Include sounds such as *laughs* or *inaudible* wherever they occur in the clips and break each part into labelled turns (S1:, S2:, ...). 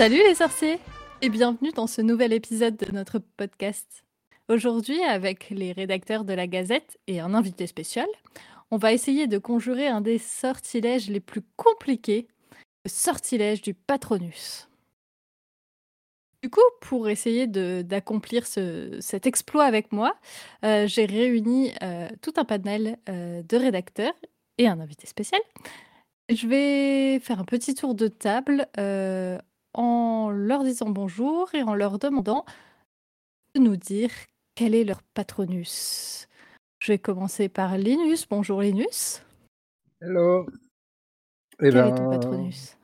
S1: Salut les sorciers et bienvenue dans ce nouvel épisode de notre podcast. Aujourd'hui, avec les rédacteurs de la Gazette et un invité spécial, on va essayer de conjurer un des sortilèges les plus compliqués, le sortilège du Patronus. Du coup, pour essayer d'accomplir ce- cet exploit avec moi, euh, j'ai réuni euh, tout un panel euh, de rédacteurs et un invité spécial. Je vais faire un petit tour de table en leur disant bonjour et en leur demandant de nous dire quel est leur patronus. Je vais commencer par Linus. Bonjour Linus.
S2: Hello. Eh
S1: Quel
S2: ben,
S1: est ton patronus?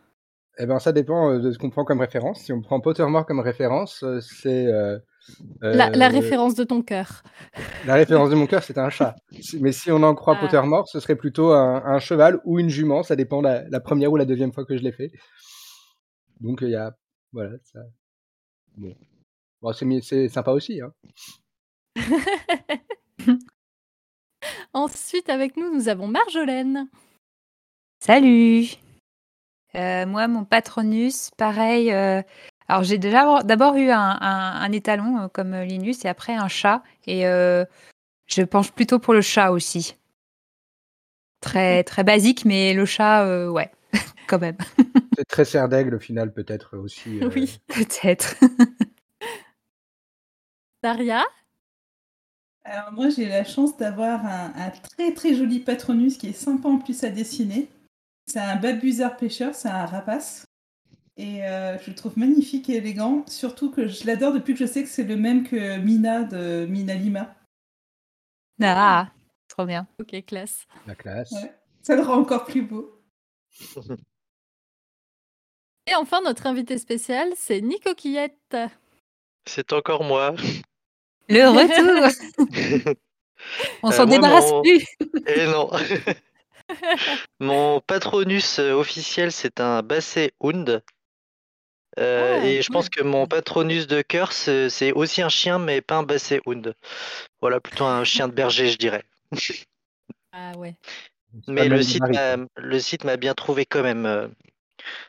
S2: eh ben, ça dépend euh, de ce qu'on prend comme référence. Si on prend Pottermore comme référence, euh, c'est euh,
S1: la, la
S2: euh,
S1: référence de ton cœur.
S2: la référence de mon cœur, c'est un chat. Mais si on en croit
S1: Ah.
S2: Pottermore, ce serait plutôt un, un cheval ou une jument. Ça dépend la, la première ou la deuxième fois que je l'ai fait. Donc il y a, voilà, ça. Bon, Bon, c'est sympa aussi. Hein. *laughs*
S1: Ensuite, avec nous, nous avons Marjolaine.
S3: Salut Euh, Moi, mon patronus, pareil. euh, alors, j'ai déjà d'abord eu un, un- un étalon euh, comme Linus et après un chat. Et euh, je penche plutôt pour le chat aussi. Très, *laughs* très basique, mais le chat, euh, ouais, *laughs* quand même.
S2: C'est très serre d'aigle au final, peut-être aussi. *laughs* euh,
S1: Oui. *laughs*
S3: Peut-être. *laughs*
S1: Daria?
S4: Alors moi j'ai la chance d'avoir un, un très très joli patronus qui est sympa en plus à dessiner. C'est un babusard pêcheur, c'est un rapace. Et euh, je le trouve magnifique et élégant, surtout que je l'adore depuis que je sais que c'est le même que Mina de Mina Lima.
S3: Ah, trop bien.
S1: Ok, classe.
S2: La classe.
S4: Ouais. Ça le rend encore plus beau.
S1: Et enfin, notre invité spécial, c'est Nico Quillette.
S5: C'est encore moi.
S3: Le *laughs* retour *laughs* On
S5: Euh,
S3: s'en débarrasse
S5: mon-
S3: plus *laughs*
S5: Et non. Mon patronus euh, officiel, c'est un Basset Hound. Euh,
S1: Ah,
S5: et je pense que mon patronus de cœur, c'est aussi un chien, mais pas un Basset Hound. Voilà, plutôt un chien de berger, je dirais.
S1: Ah ouais.
S5: Mais
S2: le
S5: site le site m'a bien trouvé quand même.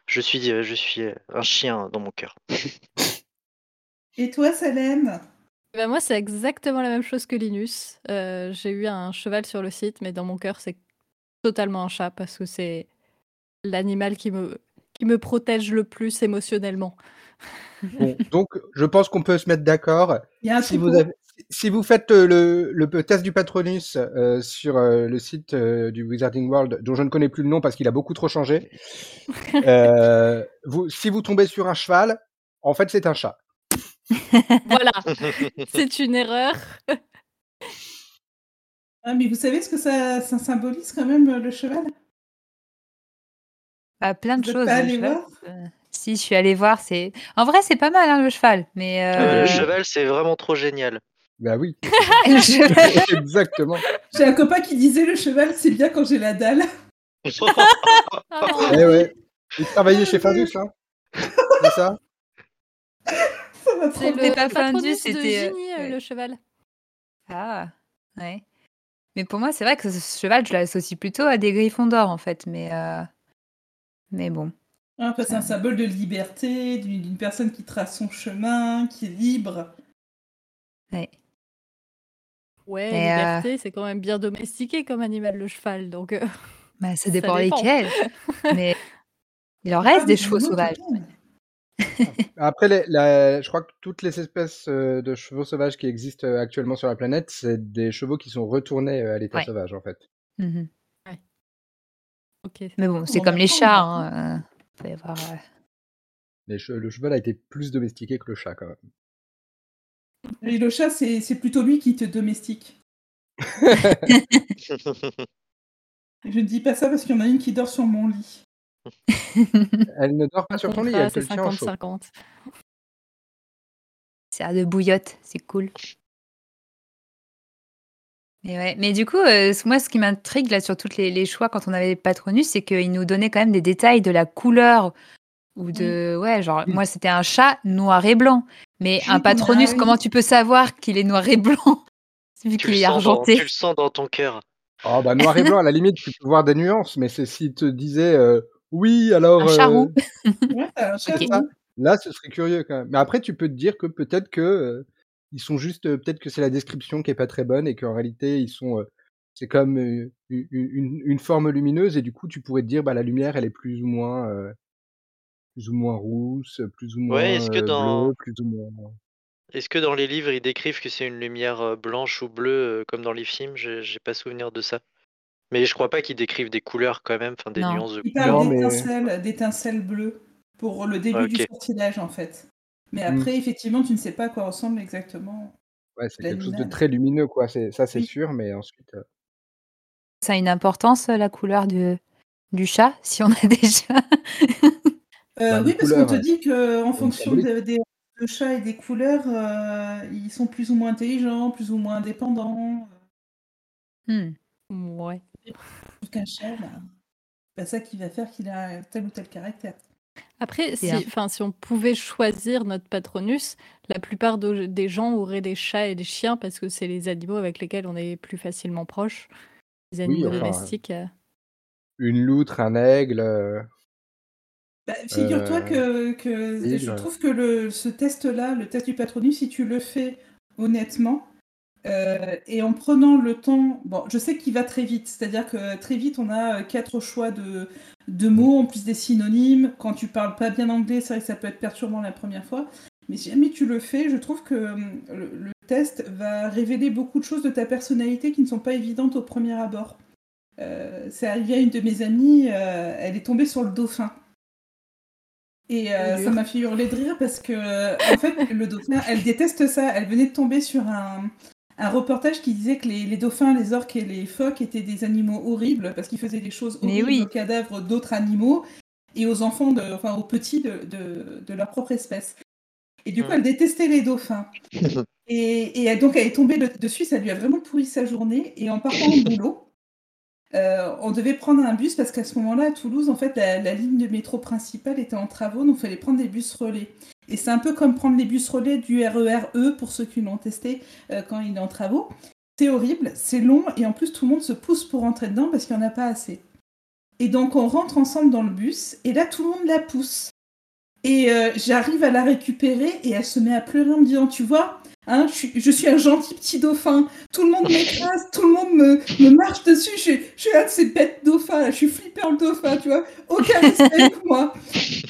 S5: Je suis, euh, je suis euh, un chien dans mon cœur. *laughs*
S4: Et toi Salem?
S1: Ben moi, c'est exactement la même chose que Linus. Euh, J'ai eu un cheval sur le site, mais dans mon cœur, c'est totalement un chat parce que c'est l'animal qui me, qui me protège le plus émotionnellement.
S2: Bon, donc, je pense qu'on peut se mettre d'accord. Si vous, avez- si vous faites euh, le, le test du Patronus euh, sur euh, le site euh, du Wizarding World, dont je ne connais plus le nom parce qu'il a beaucoup trop changé, *laughs* euh, vous, si vous tombez sur un cheval, en fait, c'est un chat.
S1: Voilà, *laughs* c'est une erreur.
S4: Ah, mais vous savez ce que ça, ça symbolise quand même le cheval?
S3: Bah, plein de
S4: Vous
S3: choses.
S4: allé
S3: cheval. si, je suis allée voir. C'est En vrai, c'est pas mal, hein, le cheval. Mais
S5: Euh,
S3: euh,
S5: Le cheval, c'est vraiment trop génial.
S2: Bah oui, *laughs* *laughs* exactement.
S4: J'ai un copain qui disait le cheval c'est bien quand j'ai la dalle.
S2: Eh ouais. Il travaillait chez Findus, hein C'est ça?
S4: Ça m'a trop
S1: C'est
S3: C'était pas Findus, c'était, euh,
S1: le cheval.
S3: Ah, ouais. Mais pour moi, c'est vrai que ce cheval, je l'associe plutôt à des griffons d'or, en fait. Mais, euh, mais bon.
S4: Ah, c'est un symbole de liberté, d'une d'une personne qui trace son chemin, qui est libre.
S3: Ouais.
S1: Ouais,
S3: Mais, euh,
S1: c'est quand même bien domestiqué comme animal, le cheval. Donc, euh, *laughs*
S3: Bah, ça
S1: Ça
S3: dépend
S1: dépend.
S3: lesquels. *laughs* mais il en reste
S4: Ah,
S3: des chevaux sauvages. *laughs*
S2: Après, les- la- je crois que toutes les espèces euh, de chevaux sauvages qui existent actuellement sur la planète, c'est des chevaux qui sont retournés à l'état
S3: Ouais.
S2: sauvage, en fait.
S3: Mhm.
S1: ok.
S3: Mais bon, c'est
S4: On
S3: comme les chats. Hein. faut y avoir, euh,
S2: Les che- le cheval a été plus domestiqué que le chat, quand même.
S4: Et le chat, c'est plutôt lui qui te domestique. *laughs* Je ne dis pas ça parce qu'il y en a une qui dort sur mon lit. *laughs*
S2: Elle ne dort pas sur ton lit, elle te
S1: c'est
S2: le tient en chaud.
S1: 50-50.
S3: C'est de bouillotte, c'est cool. Mais, ouais. Mais du coup, euh, moi, ce qui m'intrigue là sur tous les, les choix quand on avait Patronus, c'est qu'ils nous donnaient quand même des détails de la couleur ou de. Ouais, genre, moi, c'était un chat noir et blanc. Mais un Patronus,
S4: ah
S3: comment tu peux savoir qu'il est noir et blanc *laughs* Vu qu'il est
S5: dans,
S3: argenté?
S5: tu le sens dans ton cœur.
S2: Oh, bah, noir et blanc, à la limite, tu peux voir des nuances, mais c'est s'il te disait, euh, oui, alors.
S3: Un charroux.
S2: euh, *laughs*
S4: Ouais, un roux.
S2: Là, ce serait curieux quand même. Mais après, tu peux te dire que peut-être que euh, ils sont juste, euh, peut-être que c'est la description qui est pas très bonne et qu'en réalité ils sont, euh, c'est comme une, une, une forme lumineuse et du coup tu pourrais te dire bah la lumière elle est plus ou moins, euh, plus ou moins rousse, plus ou moins
S5: Ouais, est-ce que dans
S2: bleue, plus ou moins.
S5: est-ce que dans les livres ils décrivent que c'est une lumière blanche ou bleue comme dans les films? J'ai pas souvenir de ça. Mais je crois pas qu'ils décrivent des couleurs quand même, enfin des
S3: Non.
S5: nuances de
S4: Il
S5: couleurs.
S2: Non,
S4: parle
S2: mais-
S4: d'étincelles, d'étincelles bleues pour le début du sortilège en fait. Mais
S2: Mm.
S4: après, effectivement, tu ne sais pas à quoi ressemble exactement.
S2: Ouais, c'est quelque chose de très lumineux quoi. C'est ça, c'est
S4: Oui.
S2: sûr, mais ensuite. euh,
S3: Ça a une importance, la couleur du, du chat, si on a *laughs* chats.
S4: Euh,
S2: Bah,
S4: oui, parce qu'on te
S2: euh,
S4: dit que en
S2: une
S4: fonction des de chats et des couleurs, euh, ils sont plus ou moins intelligents, plus ou moins indépendants.
S3: Hmm.
S1: Ouais.
S4: Sauf qu'un chat, bah, c'est pas ça qui va faire qu'il a tel ou tel caractère.
S1: Après, si, enfin, si on pouvait choisir notre patronus, la plupart de- des gens auraient des chats et des chiens parce que c'est les animaux avec lesquels on est plus facilement proche. Les
S2: Oui,
S1: animaux
S2: enfin,
S1: domestiques. euh.
S2: Une loutre, un aigle.
S4: Bah, Figure-toi
S2: Euh,
S4: que, je trouve que le, ce test-là, le test du patronus, si tu le fais honnêtement, euh, et en prenant le temps, bon, je sais qu'il va très vite, c'est-à-dire que très vite, on a euh, quatre choix de, de mots, en plus des synonymes. Quand tu parles pas bien anglais, c'est vrai que ça peut être perturbant la première fois. Mais si jamais tu le fais, je trouve que hum, le, le test va révéler beaucoup de choses de ta personnalité qui ne sont pas évidentes au premier abord. Euh, c'est arrivé à une de mes amies, euh, elle est tombée sur le dauphin. Et euh, ça m'a fait hurler de rire parce que, euh, en fait, le dauphin, elle déteste ça. Elle venait de tomber sur un, un reportage qui disait que les, les dauphins, les orques et les phoques étaient des animaux horribles parce qu'ils faisaient des choses horribles
S3: oui.
S4: aux cadavres d'autres animaux et aux enfants, de, enfin aux petits de, de, de leur propre espèce. Et du coup, elle détestait les dauphins. *laughs* Et, et donc, elle est tombée dessus, ça lui a vraiment pourri sa journée. Et en partant au boulot, euh, on devait prendre un bus parce qu'à ce moment-là, à Toulouse, en fait, la, ligne de métro principale était en travaux, donc il fallait prendre des bus relais. Et c'est un peu comme prendre les bus relais du RER E pour ceux qui l'ont testé euh, quand il est en travaux. C'est horrible, c'est long, et en plus, tout le monde se pousse pour rentrer dedans parce qu'il n'y en a pas assez. Et donc, on rentre ensemble dans le bus, et là, tout le monde la pousse. Et euh, j'arrive à la récupérer, et elle se met à pleurer en me disant, tu vois, hein, je, suis, un gentil petit dauphin, tout le monde m'écrase, tout le monde me, marche dessus, je, suis- un de ces bêtes dauphins, je suis flipper le dauphin, tu vois, aucun respect pour moi.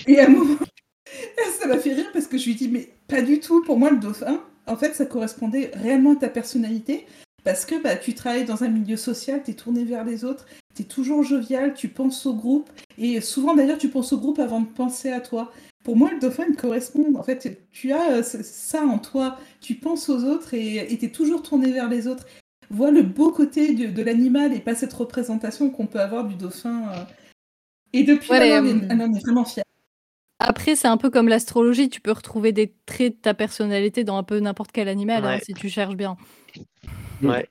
S4: Et à un moment, *laughs* ça m'a fait rire parce que je lui dis, mais pas du tout, pour moi, le dauphin, en fait, ça correspondait réellement à ta personnalité. Parce que bah, tu travailles dans un milieu social, tu es tourné vers les autres, tu es toujours jovial, tu penses au groupe. Et souvent, d'ailleurs, tu penses au groupe avant de penser à toi. Pour moi, le dauphin il correspond. En fait, tu as euh, ça en toi. Tu penses aux autres et tu es toujours tourné vers les autres. Vois le beau côté de, de l'animal et pas cette représentation qu'on peut avoir du dauphin. euh. Et depuis,
S1: Ouais,
S4: là,
S1: mais,
S4: on est-
S1: euh,
S4: elle en est vraiment fière.
S1: Après, c'est un peu comme l'astrologie. Tu peux retrouver des traits de ta personnalité dans un peu n'importe quel animal hein, si tu cherches bien.
S5: Ouais.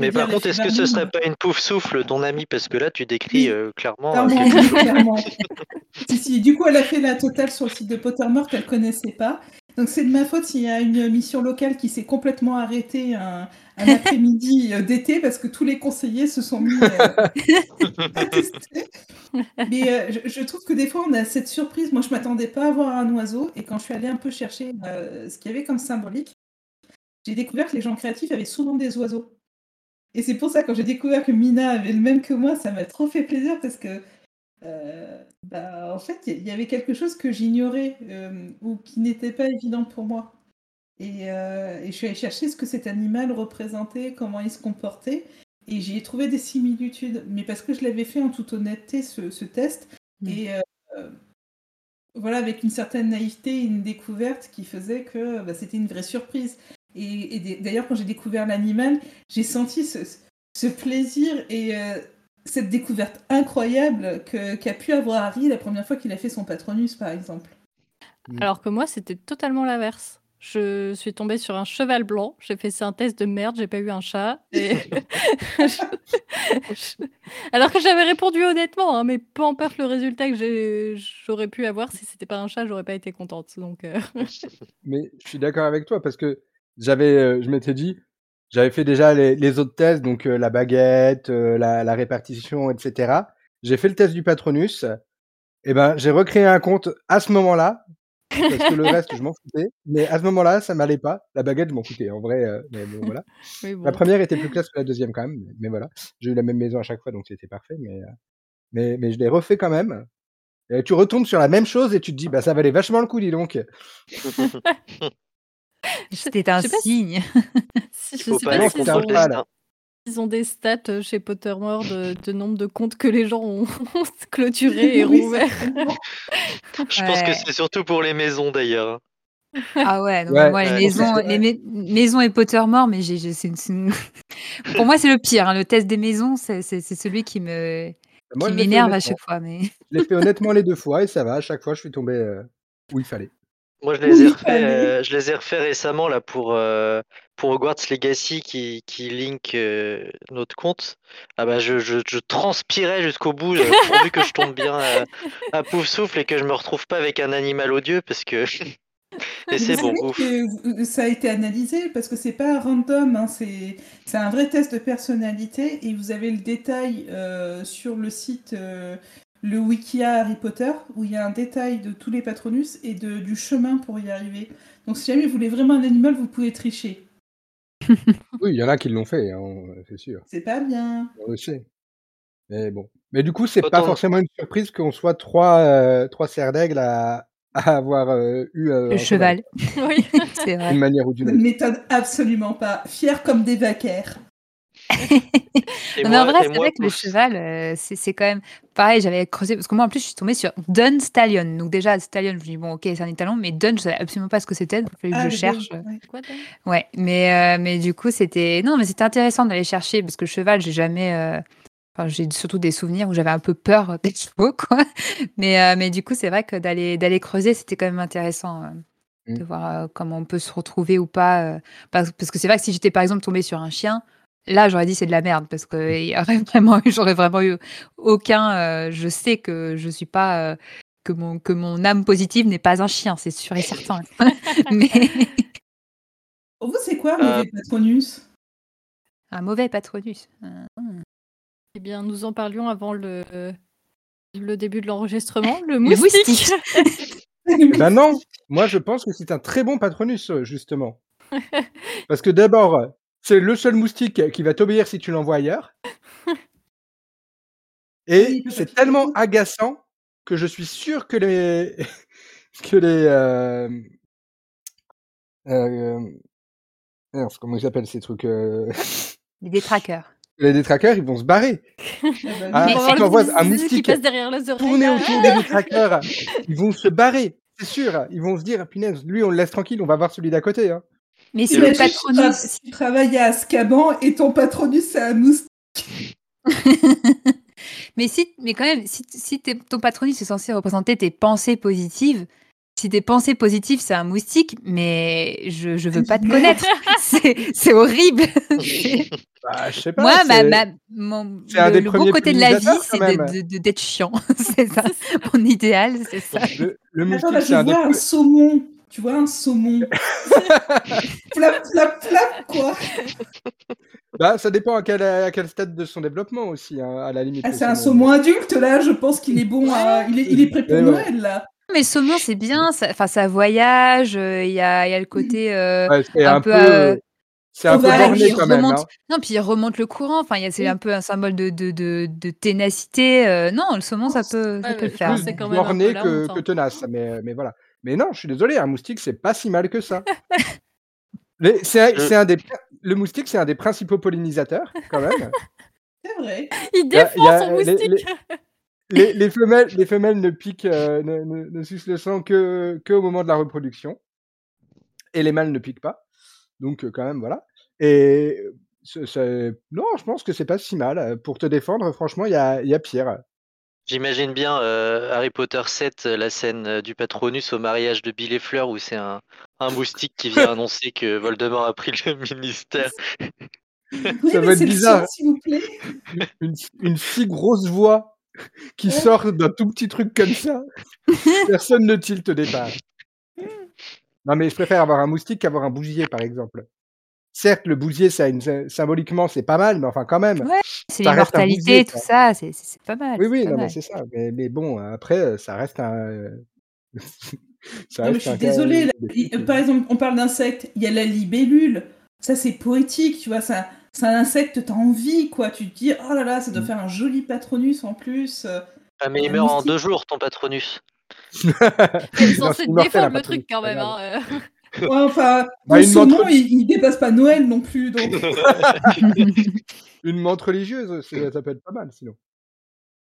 S5: Mais par contre, est-ce que ce
S4: fibres
S5: serait pas une pouf souffle, ton ami Parce que là, tu décris euh, clairement. Euh,
S4: clairement. *laughs* si, si. Du coup, elle a fait la totale sur le site de Pottermore qu'elle connaissait pas. Donc c'est de ma faute s'il y a une mission locale qui s'est complètement arrêtée un, un *laughs* après-midi euh, d'été parce que tous les conseillers se sont mis euh, *laughs* à tester. Mais je, je trouve que des fois on a cette surprise. Moi je m'attendais pas à voir un oiseau et quand je suis allée un peu chercher ce qu'il y avait comme symbolique, j'ai découvert que les gens créatifs avaient souvent des oiseaux. Et c'est pour ça quand j'ai découvert que Mina avait le même que moi, ça m'a trop fait plaisir parce que euh, bah, en fait, il y avait quelque chose que j'ignorais euh, ou qui n'était pas évident pour moi. Et, euh, et je suis allée chercher ce que cet animal représentait, comment il se comportait, et j'y ai trouvé des similitudes. Mais parce que je l'avais fait en toute honnêteté, ce, ce test,
S3: Mm.
S4: et voilà, avec une certaine naïveté et une découverte qui faisait que bah, c'était une vraie surprise. Et, d'ailleurs, quand j'ai découvert l'animal, j'ai senti ce, ce plaisir et euh, cette découverte incroyable que- qu'a pu avoir Harry la première fois qu'il a fait son patronus, par exemple.
S2: Mm.
S1: Alors que moi, c'était totalement l'inverse. Je suis tombée sur un cheval blanc. J'ai fait c'est un test de merde. J'ai pas eu un chat. Et... *laughs* *laughs* Alors que j'avais répondu honnêtement, hein, mais peu importe le résultat que j'aurais pu avoir, si c'était pas un chat, j'aurais pas été contente. Donc, euh, *laughs*
S2: Mais je suis d'accord avec toi parce que j'avais, euh, je m'étais dit, j'avais fait déjà les, les autres tests, donc euh, la baguette, euh, la, la répartition, etc. J'ai fait le test du Patronus. Et ben, j'ai recréé un compte à ce moment-là parce que le *laughs* reste, je m'en foutais. Mais à ce moment-là, ça m'allait pas. La baguette, je m'en foutais. En vrai, euh, mais bon, voilà. *laughs*
S1: Oui,
S2: La première était plus classe que la deuxième quand même, mais, voilà. J'ai eu la même maison à chaque fois, donc c'était parfait. Mais, mais, mais je l'ai refait quand même. Et tu retombes sur la même chose et tu te dis, bah ça valait vachement le coup, dis donc. *laughs*
S3: C'était un signe.
S1: Si, je sais
S5: pas
S1: s'ils *laughs* ont, ils ont des stats euh, chez Pottermore de, de nombre de comptes que les gens ont *laughs* clôturés et
S4: Oui,
S1: rouverts. *laughs*
S5: Je pense que c'est surtout pour les maisons d'ailleurs.
S3: Ah ouais, mais moi, les maisons, les mai- maisons et Pottermore, mais une- une- pour moi, c'est le pire. hein. Le test des maisons, c'est, celui qui me,
S2: Moi,
S3: qui m'énerve à chaque fois. Mais
S2: Je l'ai fait honnêtement les deux fois et ça va. À chaque fois, je suis tombé euh, où il fallait.
S5: Moi, je *laughs* les ai refait, euh, je les ai refait récemment là pour euh, pour Hogwarts Legacy qui qui link euh, notre compte. Ah bah je, je, je transpirais jusqu'au bout euh, pourvu que je tombe bien à, à pouf souffle et que je me retrouve pas avec un animal odieux parce que *laughs* et c'est bon
S4: que ça a été analysé parce que c'est pas random, hein, c'est c'est un vrai test de personnalité et vous avez le détail euh, sur le site, le Wikia Harry Potter, où il y a un détail de tous les patronus et de, du chemin pour y arriver. Donc si jamais vous voulez vraiment un animal, vous pouvez tricher. *laughs*
S2: Oui, il y en a qui l'ont fait, hein, c'est sûr.
S4: C'est pas bien.
S2: On le sait. Mais bon. Mais du coup, c'est pas forcément une surprise qu'on soit trois, euh, trois serres d'aigle à, à avoir euh, eu euh,
S3: le
S2: un
S3: cheval, *laughs*
S1: Oui.
S3: c'est vrai.
S2: d'une manière ou
S4: Ça
S2: d'une
S4: ne
S2: autre.
S4: m'étonne absolument pas. Fier comme des vaquers.
S3: Mais en vrai, c'est vrai que le cheval, euh, c'est c'est quand même pareil. J'avais creusé parce que moi, en plus, je suis tombée sur Dun Stallion. Donc, déjà, Stallion, je me dis, bon, ok, c'est un étalon, mais Dun, je savais absolument pas ce que c'était. Donc, il fallait que
S4: Ah,
S3: je cherche.
S4: belles, ouais.
S1: Quoi, Dan
S3: Ouais, mais, euh, mais du coup, c'était. Non, mais c'était intéressant d'aller chercher parce que le cheval, j'ai jamais. euh, Enfin, j'ai surtout des souvenirs où j'avais un peu peur *laughs* des chevaux, quoi. Mais, euh, mais du coup, c'est vrai que d'aller d'aller creuser, c'était quand même intéressant de voir euh, comment on peut se retrouver ou pas. euh, parce, parce que c'est vrai que si j'étais par exemple tombée sur un chien, là, j'aurais dit c'est de la merde parce que il y aurait *laughs* vraiment, eu- j'aurais vraiment eu aucun. euh, je sais que je suis pas. euh, que mon, que mon âme positive n'est pas un chien, c'est sûr et certain. *laughs* mais
S4: Pour vous, c'est quoi,
S5: Euh,
S4: mauvais patronus?
S3: Un mauvais patronus.
S1: Eh bien, nous en parlions avant le, le début de l'enregistrement. Le
S3: Le
S1: moustique.
S2: Eh *laughs* ben non, moi je pense que c'est un très bon patronus, justement. Parce que d'abord, c'est le seul moustique qui va t'obéir si tu l'envoies ailleurs. *laughs* Et c'est tellement agaçant que je suis sûr que les *laughs* que les euh... Euh... merde, comment ils appellent ces trucs euh...
S3: Les détraqueurs. *laughs*
S2: Les détraqueurs, ils vont se barrer.
S4: Ah bah
S2: Ah, si tu envoies un
S1: zzzz qui
S2: moustique
S1: passe derrière les.
S2: Tourner autour des détraqueurs, ils vont se barrer. C'est sûr, ils vont se dire, punaise, lui on le laisse tranquille, on va voir celui d'à côté. Hein.
S3: Mais si le patronus,
S4: si tu travailles à Azkaban et ton patronus, c'est un moustique. *laughs*
S3: mais si, mais quand même, si, si t'es- ton patronus est censé représenter tes pensées positives, si tes pensées positives c'est un moustique, mais je, je veux pas te connaître. *laughs* C'est horrible. *laughs*
S2: Bah, je sais pas.
S3: Moi, ma, ma- mon, le, le beau
S2: premiers
S3: côté de la vie, c'est d'être chiant. c'est ça. Mon idéal, c'est ça.
S2: Le, le
S4: Attends,
S2: moustique,
S4: là,
S2: c'est des
S4: un saumon. Tu vois un saumon. *laughs* *laughs* flap, flap, flap, quoi.
S2: Bah, ça dépend à quel, à quel stade de son développement aussi, hein, à la limite.
S4: Ah, c'est un
S2: saumon.
S4: adulte, là. Je pense qu'il est bon à... Il est, il est prêt pour
S2: Ouais, ouais.
S4: Noël, là.
S3: Mais saumon, c'est bien. ça- Enfin, ça voyage. euh, Il y, a, il y a le côté. euh,
S2: Ouais, c'est
S3: un
S2: un,
S3: peu,
S2: peu.
S3: euh,
S2: c'est un peu borné quand même.
S3: remonte-
S2: hein.
S3: Non, puis il remonte le courant. Enfin, il y a- c'est
S4: Oui.
S3: un peu un symbole de, de, de, de ténacité. euh, non, le saumon, ça peut, ça
S1: Ouais,
S3: peut le faire.
S1: c'est même
S2: borné que,
S1: hein.
S2: que tenace, mais, mais voilà. Mais non, je suis désolé, un moustique, c'est pas si mal que ça. *laughs* Les- c'est un-
S5: Je-
S2: c'est un des, le moustique, c'est un des principaux pollinisateurs, quand même. *laughs*
S4: C'est vrai.
S1: Il défend
S2: a
S1: son
S2: les-
S1: moustique.
S2: les, les femelles, les femelles ne piquent, euh, ne, ne, ne sucent le sang que, que au moment de la reproduction. Et les mâles ne piquent pas. Donc, euh, quand même, voilà. Et c'est- c'est- non, je pense que c'est pas si mal. Euh, Pour te défendre, franchement, il y a, il y a pire.
S5: J'imagine bien euh, Harry Potter 7, euh, la scène euh, du Patronus au mariage de Bill et Fleur où c'est un, un moustique qui vient annoncer que *laughs* Voldemort a pris le ministère. *laughs*
S4: Oui,
S2: Ça va être bizarre.
S4: sang, s'il vous plaît.
S2: Une, une si grosse voix qui
S4: Ouais.
S2: sort d'un tout petit truc comme ça. *laughs* Personne ne tilte au départ. Non, mais je préfère avoir un moustique qu'avoir un bousier, par exemple. Certes, le bousier, ça a une, symboliquement, c'est pas mal, mais enfin, quand même.
S3: Ouais, C'est l'immortalité, tout ça. C'est pas mal.
S2: Oui,
S3: c'est
S2: oui,
S3: pas
S2: non,
S3: mal.
S2: mais c'est ça. Mais, mais bon, après, ça reste un. *laughs* Ça
S4: Non, mais
S2: reste
S4: je suis désolée.
S2: euh,
S4: là. Par exemple, on parle d'insectes. Il y a la libellule. Ça, c'est poétique, tu vois. Ça, c'est un insecte, t'as envie, quoi. Tu te dis, oh là là, ça doit
S2: Mm.
S4: faire un joli patronus en plus. euh.
S5: Ah, mais il meurt en deux jours, ton Patronus. *laughs*
S1: C'est
S2: Non,
S1: censé
S2: c'est immortel,
S1: défendre
S2: un
S1: le
S2: patronus,
S1: truc quand même. hein, euh. *laughs*
S4: Ouais, enfin,
S2: Bah, une
S4: saumon,
S2: montre-
S4: il, il dépasse pas Noël non plus. Donc...
S2: Une menthe religieuse, ça peut être pas mal sinon.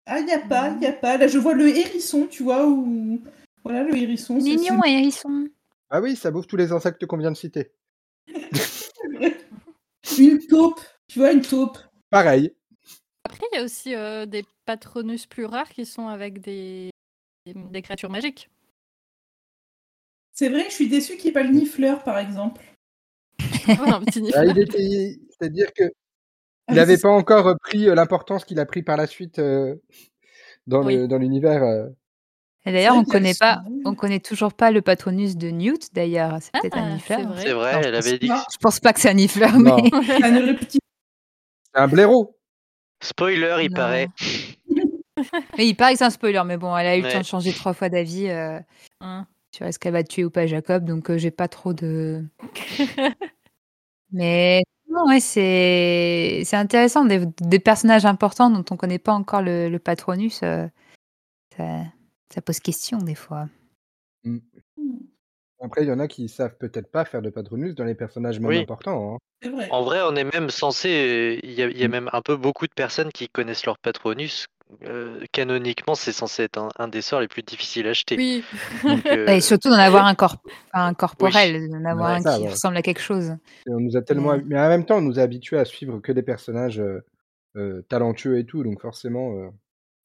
S4: ah, il n'y a pas, il n'y a pas. Là, je vois le hérisson, tu vois, ou. Voilà, le hérisson. c'est-
S3: Mignon, hérisson.
S2: Ah oui, ça bouffe tous les insectes qu'on vient de citer. *laughs*
S4: Une taupe, tu vois, une taupe.
S2: Pareil.
S1: Après, il y a aussi euh, des patronus plus rares qui sont avec des, des créatures magiques.
S4: C'est vrai, je suis déçue qu'il n'y ait pas le nifleur, par exemple. *laughs*
S1: un petit nif.
S2: Ah, il était- C'est-à-dire que il n'avait
S4: c'est-
S2: pas encore pris euh, l'importance qu'il a pris par la suite euh, dans
S1: Oui.
S2: l'univers. euh.
S3: Et d'ailleurs,
S4: vrai
S3: on connaît pas, on connaît toujours pas le patronus de Newt. D'ailleurs, c'est peut-être un
S1: Ah,
S3: nifleur.
S1: c'est vrai.
S5: C'est vrai,
S3: Non, je
S5: elle
S3: pense
S5: avait dit.
S4: pas.
S3: Je pense pas que c'est un nifleur,
S2: Non.
S3: mais
S4: C'est *laughs* *laughs* un reptile.
S2: C'est un blaireau.
S5: Spoiler, il
S3: Non.
S5: paraît. *laughs*
S3: Mais il paraît que c'est un spoiler. Mais bon, elle a eu le temps de changer trois fois d'avis euh,
S1: Hein.
S3: sur est-ce qu'elle va tuer ou pas Jacob. Donc, euh, j'ai pas trop de. Mais c'est c'est intéressant. Des, des personnages importants dont on connaît pas encore le, le patronus, euh, ça, ça pose question des fois.
S2: Après, il y en a qui savent peut-être pas faire de patronus dans les personnages même
S5: Oui.
S2: importants. hein.
S4: Vrai.
S5: En vrai, on est même censé. euh, Il y a, il y a
S2: Mm.
S5: même un peu beaucoup de personnes qui connaissent leur Patronus. Euh, canoniquement, c'est censé être un, un des sorts les plus difficiles à acheter.
S1: Oui.
S5: Donc, euh, *laughs*
S3: et surtout d'en avoir un, corp enfin, un corporel, d'en avoir
S2: Ouais,
S3: un
S2: ça,
S3: qui
S2: ouais.
S3: ressemble à quelque chose.
S2: Et on nous a tellement, mais en même temps, on nous a habitués à suivre que des personnages euh, euh, talentueux et tout, donc forcément. euh,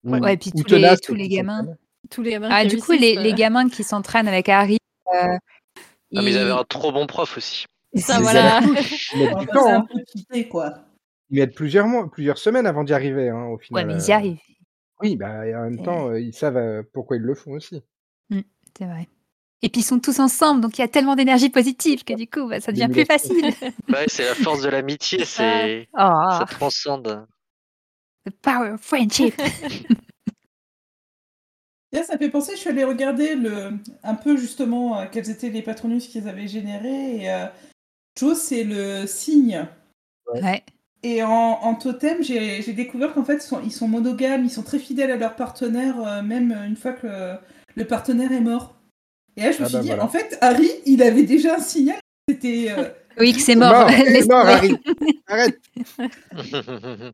S2: ou-
S3: Ouais, et puis
S2: ou
S3: tous les- tous gamins.
S2: s'entraînent.
S1: Tous les gamins
S3: Ah, du coup, les,
S1: euh,
S3: gamins qui s'entraînent avec Harry, euh,
S5: ah, mais ils avaient un trop bon prof aussi.
S1: Ça, voilà. *laughs*
S2: du temps, hein.
S4: peu quitté, quoi.
S2: Ils mettent plusieurs mois, plusieurs semaines avant d'y arriver, hein, au
S3: ouais,
S2: final.
S3: mais ils
S2: euh.
S3: y arrivent,
S2: Oui, bah, et en même temps, euh, ils savent euh, pourquoi ils le font aussi.
S3: c'est vrai. Et puis ils sont tous ensemble, donc il y a tellement d'énergie positive que du coup, bah, ça devient plus facile. *laughs*
S5: Ouais, c'est la force de l'amitié, c'est
S3: Oh,
S5: ça transcende.
S3: the power of friendship. *laughs*
S4: Là, ça me fait penser, je suis allée regarder le, un peu justement euh, quels étaient les patronus qu'ils avaient générés. Et euh, Joe, c'est le cygne.
S3: ouais.
S4: Et en, en totem, j'ai découvert qu'en fait, ils sont, ils sont monogames, ils sont très fidèles à leur partenaire, euh, même une fois que le, le partenaire est mort. Et là, je me
S2: Ah
S4: suis
S2: bah
S4: dit,
S2: voilà.
S4: en fait, Harry, il avait déjà un signal. C'était. euh, *laughs*
S3: Oui, que c'est mort.
S2: mort, *laughs* mort. Harry. Arrête. *laughs*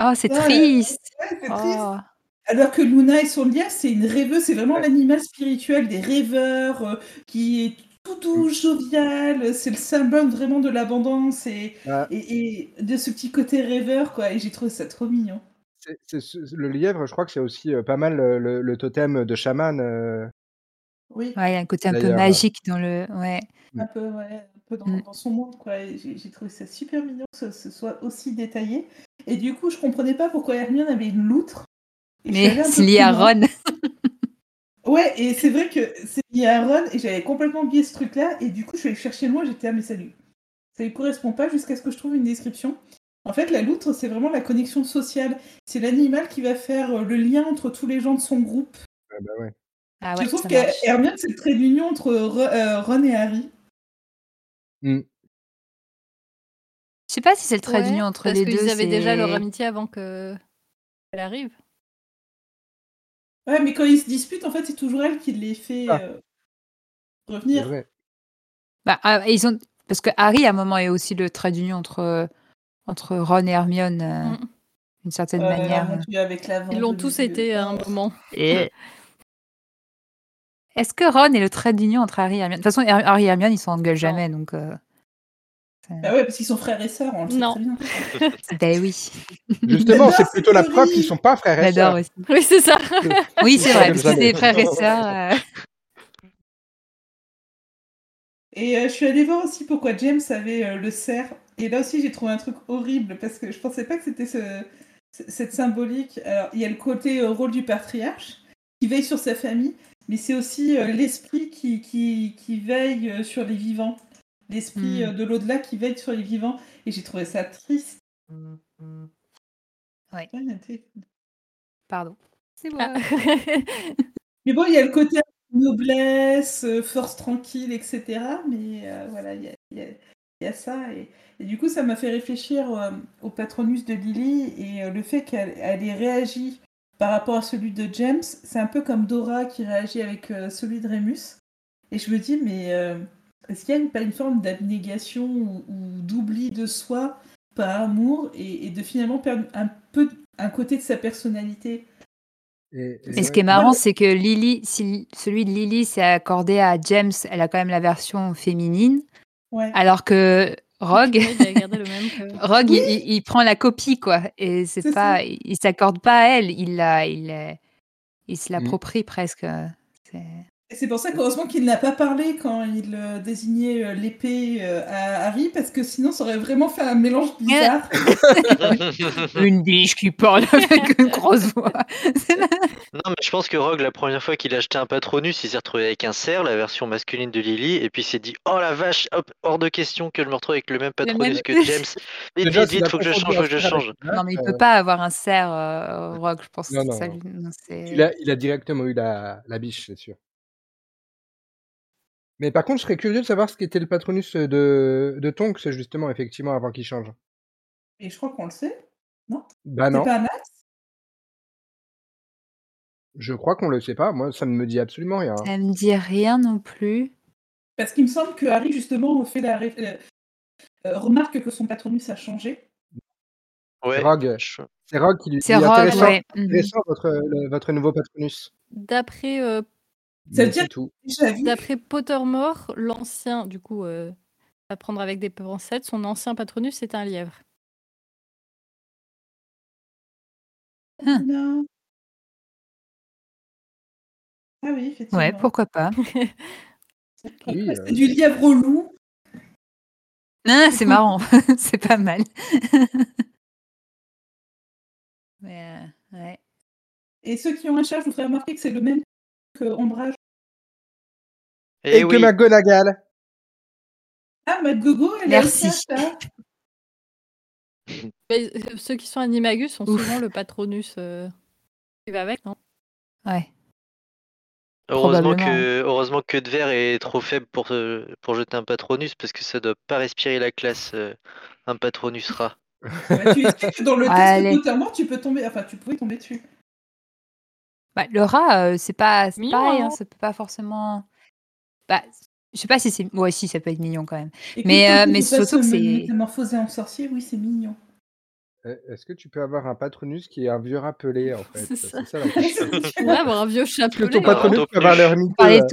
S3: Oh, c'est
S4: Ouais.
S3: triste.
S4: ouais, c'est triste.
S3: Oh.
S4: Alors que Luna et son lièvre, c'est une rêveuse, c'est vraiment
S2: Ouais.
S4: l'animal spirituel des rêveurs, euh, qui est tout doux, jovial, c'est le symbole vraiment de l'abondance et,
S2: Ah.
S4: et, et de ce petit côté rêveur, quoi. Et j'ai trouvé ça trop mignon.
S2: C'est- c'est ce- le lièvre, je crois que c'est aussi euh, pas mal euh, le, le totem de chaman. euh,
S4: Oui,
S3: Ouais, il y a un côté un peu magique dans le. Ouais.
S4: un peu, ouais, un peu dans,
S3: Mm.
S4: dans son monde, quoi. Et J'ai j'ai trouvé ça super mignon que ce, ce soit aussi détaillé. Et du coup, je comprenais pas pourquoi Hermione avait une loutre. Et
S3: Mais c'est lié à. Ron. *laughs*
S4: Ouais, et c'est vrai que c'est lié à Ron, et j'avais complètement oublié ce truc-là, et du coup, je suis allée chercher loin, j'étais, ah, mais salut. Ça ne correspond pas jusqu'à ce que je trouve une description. En fait, la loutre, c'est vraiment la connexion sociale. C'est l'animal qui va faire euh, le lien entre tous les gens de son groupe.
S2: ah bah ouais.
S3: Ah ouais,
S4: je trouve qu'Hermione, c'est le trait d'union entre euh, Ron et Harry.
S2: Mm.
S3: Je sais pas si c'est le trait
S1: Ouais,
S3: d'union entre
S1: parce
S3: les
S1: qu'ils
S3: deux.
S1: avaient déjà leur amitié avant que elle arrive.
S4: Ouais, mais quand ils se disputent, en fait, c'est toujours elle qui les fait
S2: Ah.
S4: euh, revenir.
S2: vrai.
S3: Bah, ah, ils ont... Parce que Harry, à un moment, est aussi le trait d'union entre, entre Ron et Hermione, euh,
S1: Mm.
S3: d'une certaine
S4: Euh,
S3: manière.
S4: avec la
S1: Ils l'ont tous été à un moment.
S3: Et... Est-ce que Ron est le trait d'union entre Harry et Hermione? De toute façon, Harry et Hermione, ils s'engueulent jamais, donc... euh,
S4: Bah ouais, parce qu'ils sont frères et sœurs, on le sait
S1: Non.
S4: très bien. *laughs*
S3: Ben oui,
S2: Justement, c'est plutôt la preuve qu'ils sont pas frères et sœurs.
S3: aussi.
S1: Oui, c'est ça. *laughs*
S3: Oui, c'est vrai, parce que des frères et sœurs. euh,
S4: Et euh, je suis allée voir aussi pourquoi James avait euh, le cerf. Et là aussi, j'ai trouvé un truc horrible parce que je pensais pas que c'était ce- ce- cette symbolique. Alors, il y a le côté euh, rôle du patriarche qui veille sur sa famille, mais c'est aussi euh, l'esprit qui, qui, qui veille euh, sur les vivants. L'esprit
S3: Hmm.
S4: euh, de l'au-delà qui veille sur les vivants. Et j'ai trouvé ça triste. Noté.
S3: Pardon. C'est
S1: Ah. *laughs*
S4: Mais bon, il y a le côté noblesse, euh, force tranquille, etc. Mais euh, voilà, il y a, il y a- il y a ça. Et, et du coup, ça m'a fait réfléchir euh, au patronus de Lily et euh, le fait qu'elle elle ait réagi par rapport à celui de James. C'est un peu comme Dora qui réagit avec euh, celui de Remus. Et je me dis, mais euh, est-ce qu'il y a une, pas une forme d'abnégation ou, ou d'oubli de soi par amour et, et de finalement perdre un peu un côté de sa personnalité?
S2: Et,
S3: Et ce qui est marrant, c'est que Lily, si celui de Lily s'est accordé à James, elle a quand même la version féminine,
S4: Ouais.
S3: alors que Rogue, *laughs* Rogue, il, il- il prend la copie, quoi. Et c'est pas,
S4: ça.
S3: il, il s'accorde pas à elle, il la, il, la- il se
S2: Mm.
S3: l'approprie presque. C'est-
S4: pour ça qu'heureusement qu'il n'a pas parlé quand il euh, désignait euh, l'épée euh, à Harry, parce que sinon ça aurait vraiment fait un mélange bizarre. *laughs*
S3: Une biche qui parle avec une grosse voix.
S5: Non, mais je pense que Rogue, la première fois qu'il a acheté un Patronus, il s'est retrouvé avec un cerf, la version masculine de Lily, et puis il s'est dit Oh la vache, hop, hors de question que je me retrouve avec le même Patronus
S3: même.
S5: que James. *laughs* Vite, vite, vite, faut que je change, faut que je change.
S3: non, mais il
S2: vache,
S3: peut pas avoir un cerf, euh, Rogue, je pense.
S2: Non,
S3: que
S2: non,
S3: ça
S2: non. Il a, il a directement eu la, la biche, c'est sûr. Mais par contre, je serais curieux de savoir ce qu'était le patronus de, de Tonks, justement, effectivement, avant qu'il change.
S4: Et je crois qu'on le sait.
S2: Bah
S4: C'est
S2: non,
S4: pas un axe?
S2: Je crois qu'on le sait pas. Moi, ça ne me dit absolument rien.
S3: Ça me dit rien non plus.
S4: Parce qu'il me semble que Harry, justement, fait la ré- euh, euh, remarque que son patronus a changé.
S5: Ouais.
S2: C'est Rogue qui lui
S3: C'est
S2: intéressant,
S3: ouais. mhm.
S2: intéressant votre, le- votre nouveau patronus.
S1: D'après euh,
S4: Ça veut dire-
S2: tout.
S1: D'après Pottermore, l'ancien, du coup, euh, à prendre avec des pincettes, son ancien patronus c'est un lièvre.
S3: Ah.
S4: Non. Ah oui, effectivement.
S3: Ouais, pourquoi pas. *laughs*
S2: Oui,
S4: C'est
S2: euh,
S4: du lièvre au loup.
S3: Ah, c'est marrant, *laughs* c'est pas mal. *laughs* Mais, euh, ouais.
S4: Et ceux qui ont un chat, je vous ferai remarquer que c'est le même que Ombrage.
S5: Eh
S2: Et que
S5: oui,
S2: McGonagall.
S4: Ah, Matt Gogo, elle
S3: Merci.
S4: a aussi un chat.
S1: Mais, euh, ceux qui sont animagus ont
S3: Ouf.
S1: souvent le patronus euh, qui va avec, non?
S3: Ouais.
S5: heureusement que, heureusement que De Verre est trop faible pour, euh, pour jeter un Patronus, parce que ça doit pas respirer la classe, euh, un Patronus rat.
S4: Bah, tu *laughs* expliques que dans le
S3: Allez.
S4: test notamment, tu peux tomber, enfin, tu pouvais tomber dessus.
S3: Bah, le rat, euh, c'est pas c'est pareil, hein,
S1: hein.
S3: ça peut pas forcément. Bah, je sais pas si c'est. Ouais, si, ça peut être mignon quand même.
S4: Et
S3: Mais, euh, mais surtout que c'est-
S4: métamorphoser en sorcier, oui, c'est mignon.
S2: Euh, Est-ce que tu peux avoir un patronus qui est un vieux rappelé, en *laughs* fait?
S1: C'est ça.
S2: Ça la question. *laughs*
S1: Tu pourrais avoir un vieux
S2: Est-ce que
S1: chapelet.
S2: ton
S5: pas-
S2: patronus peut avoir leur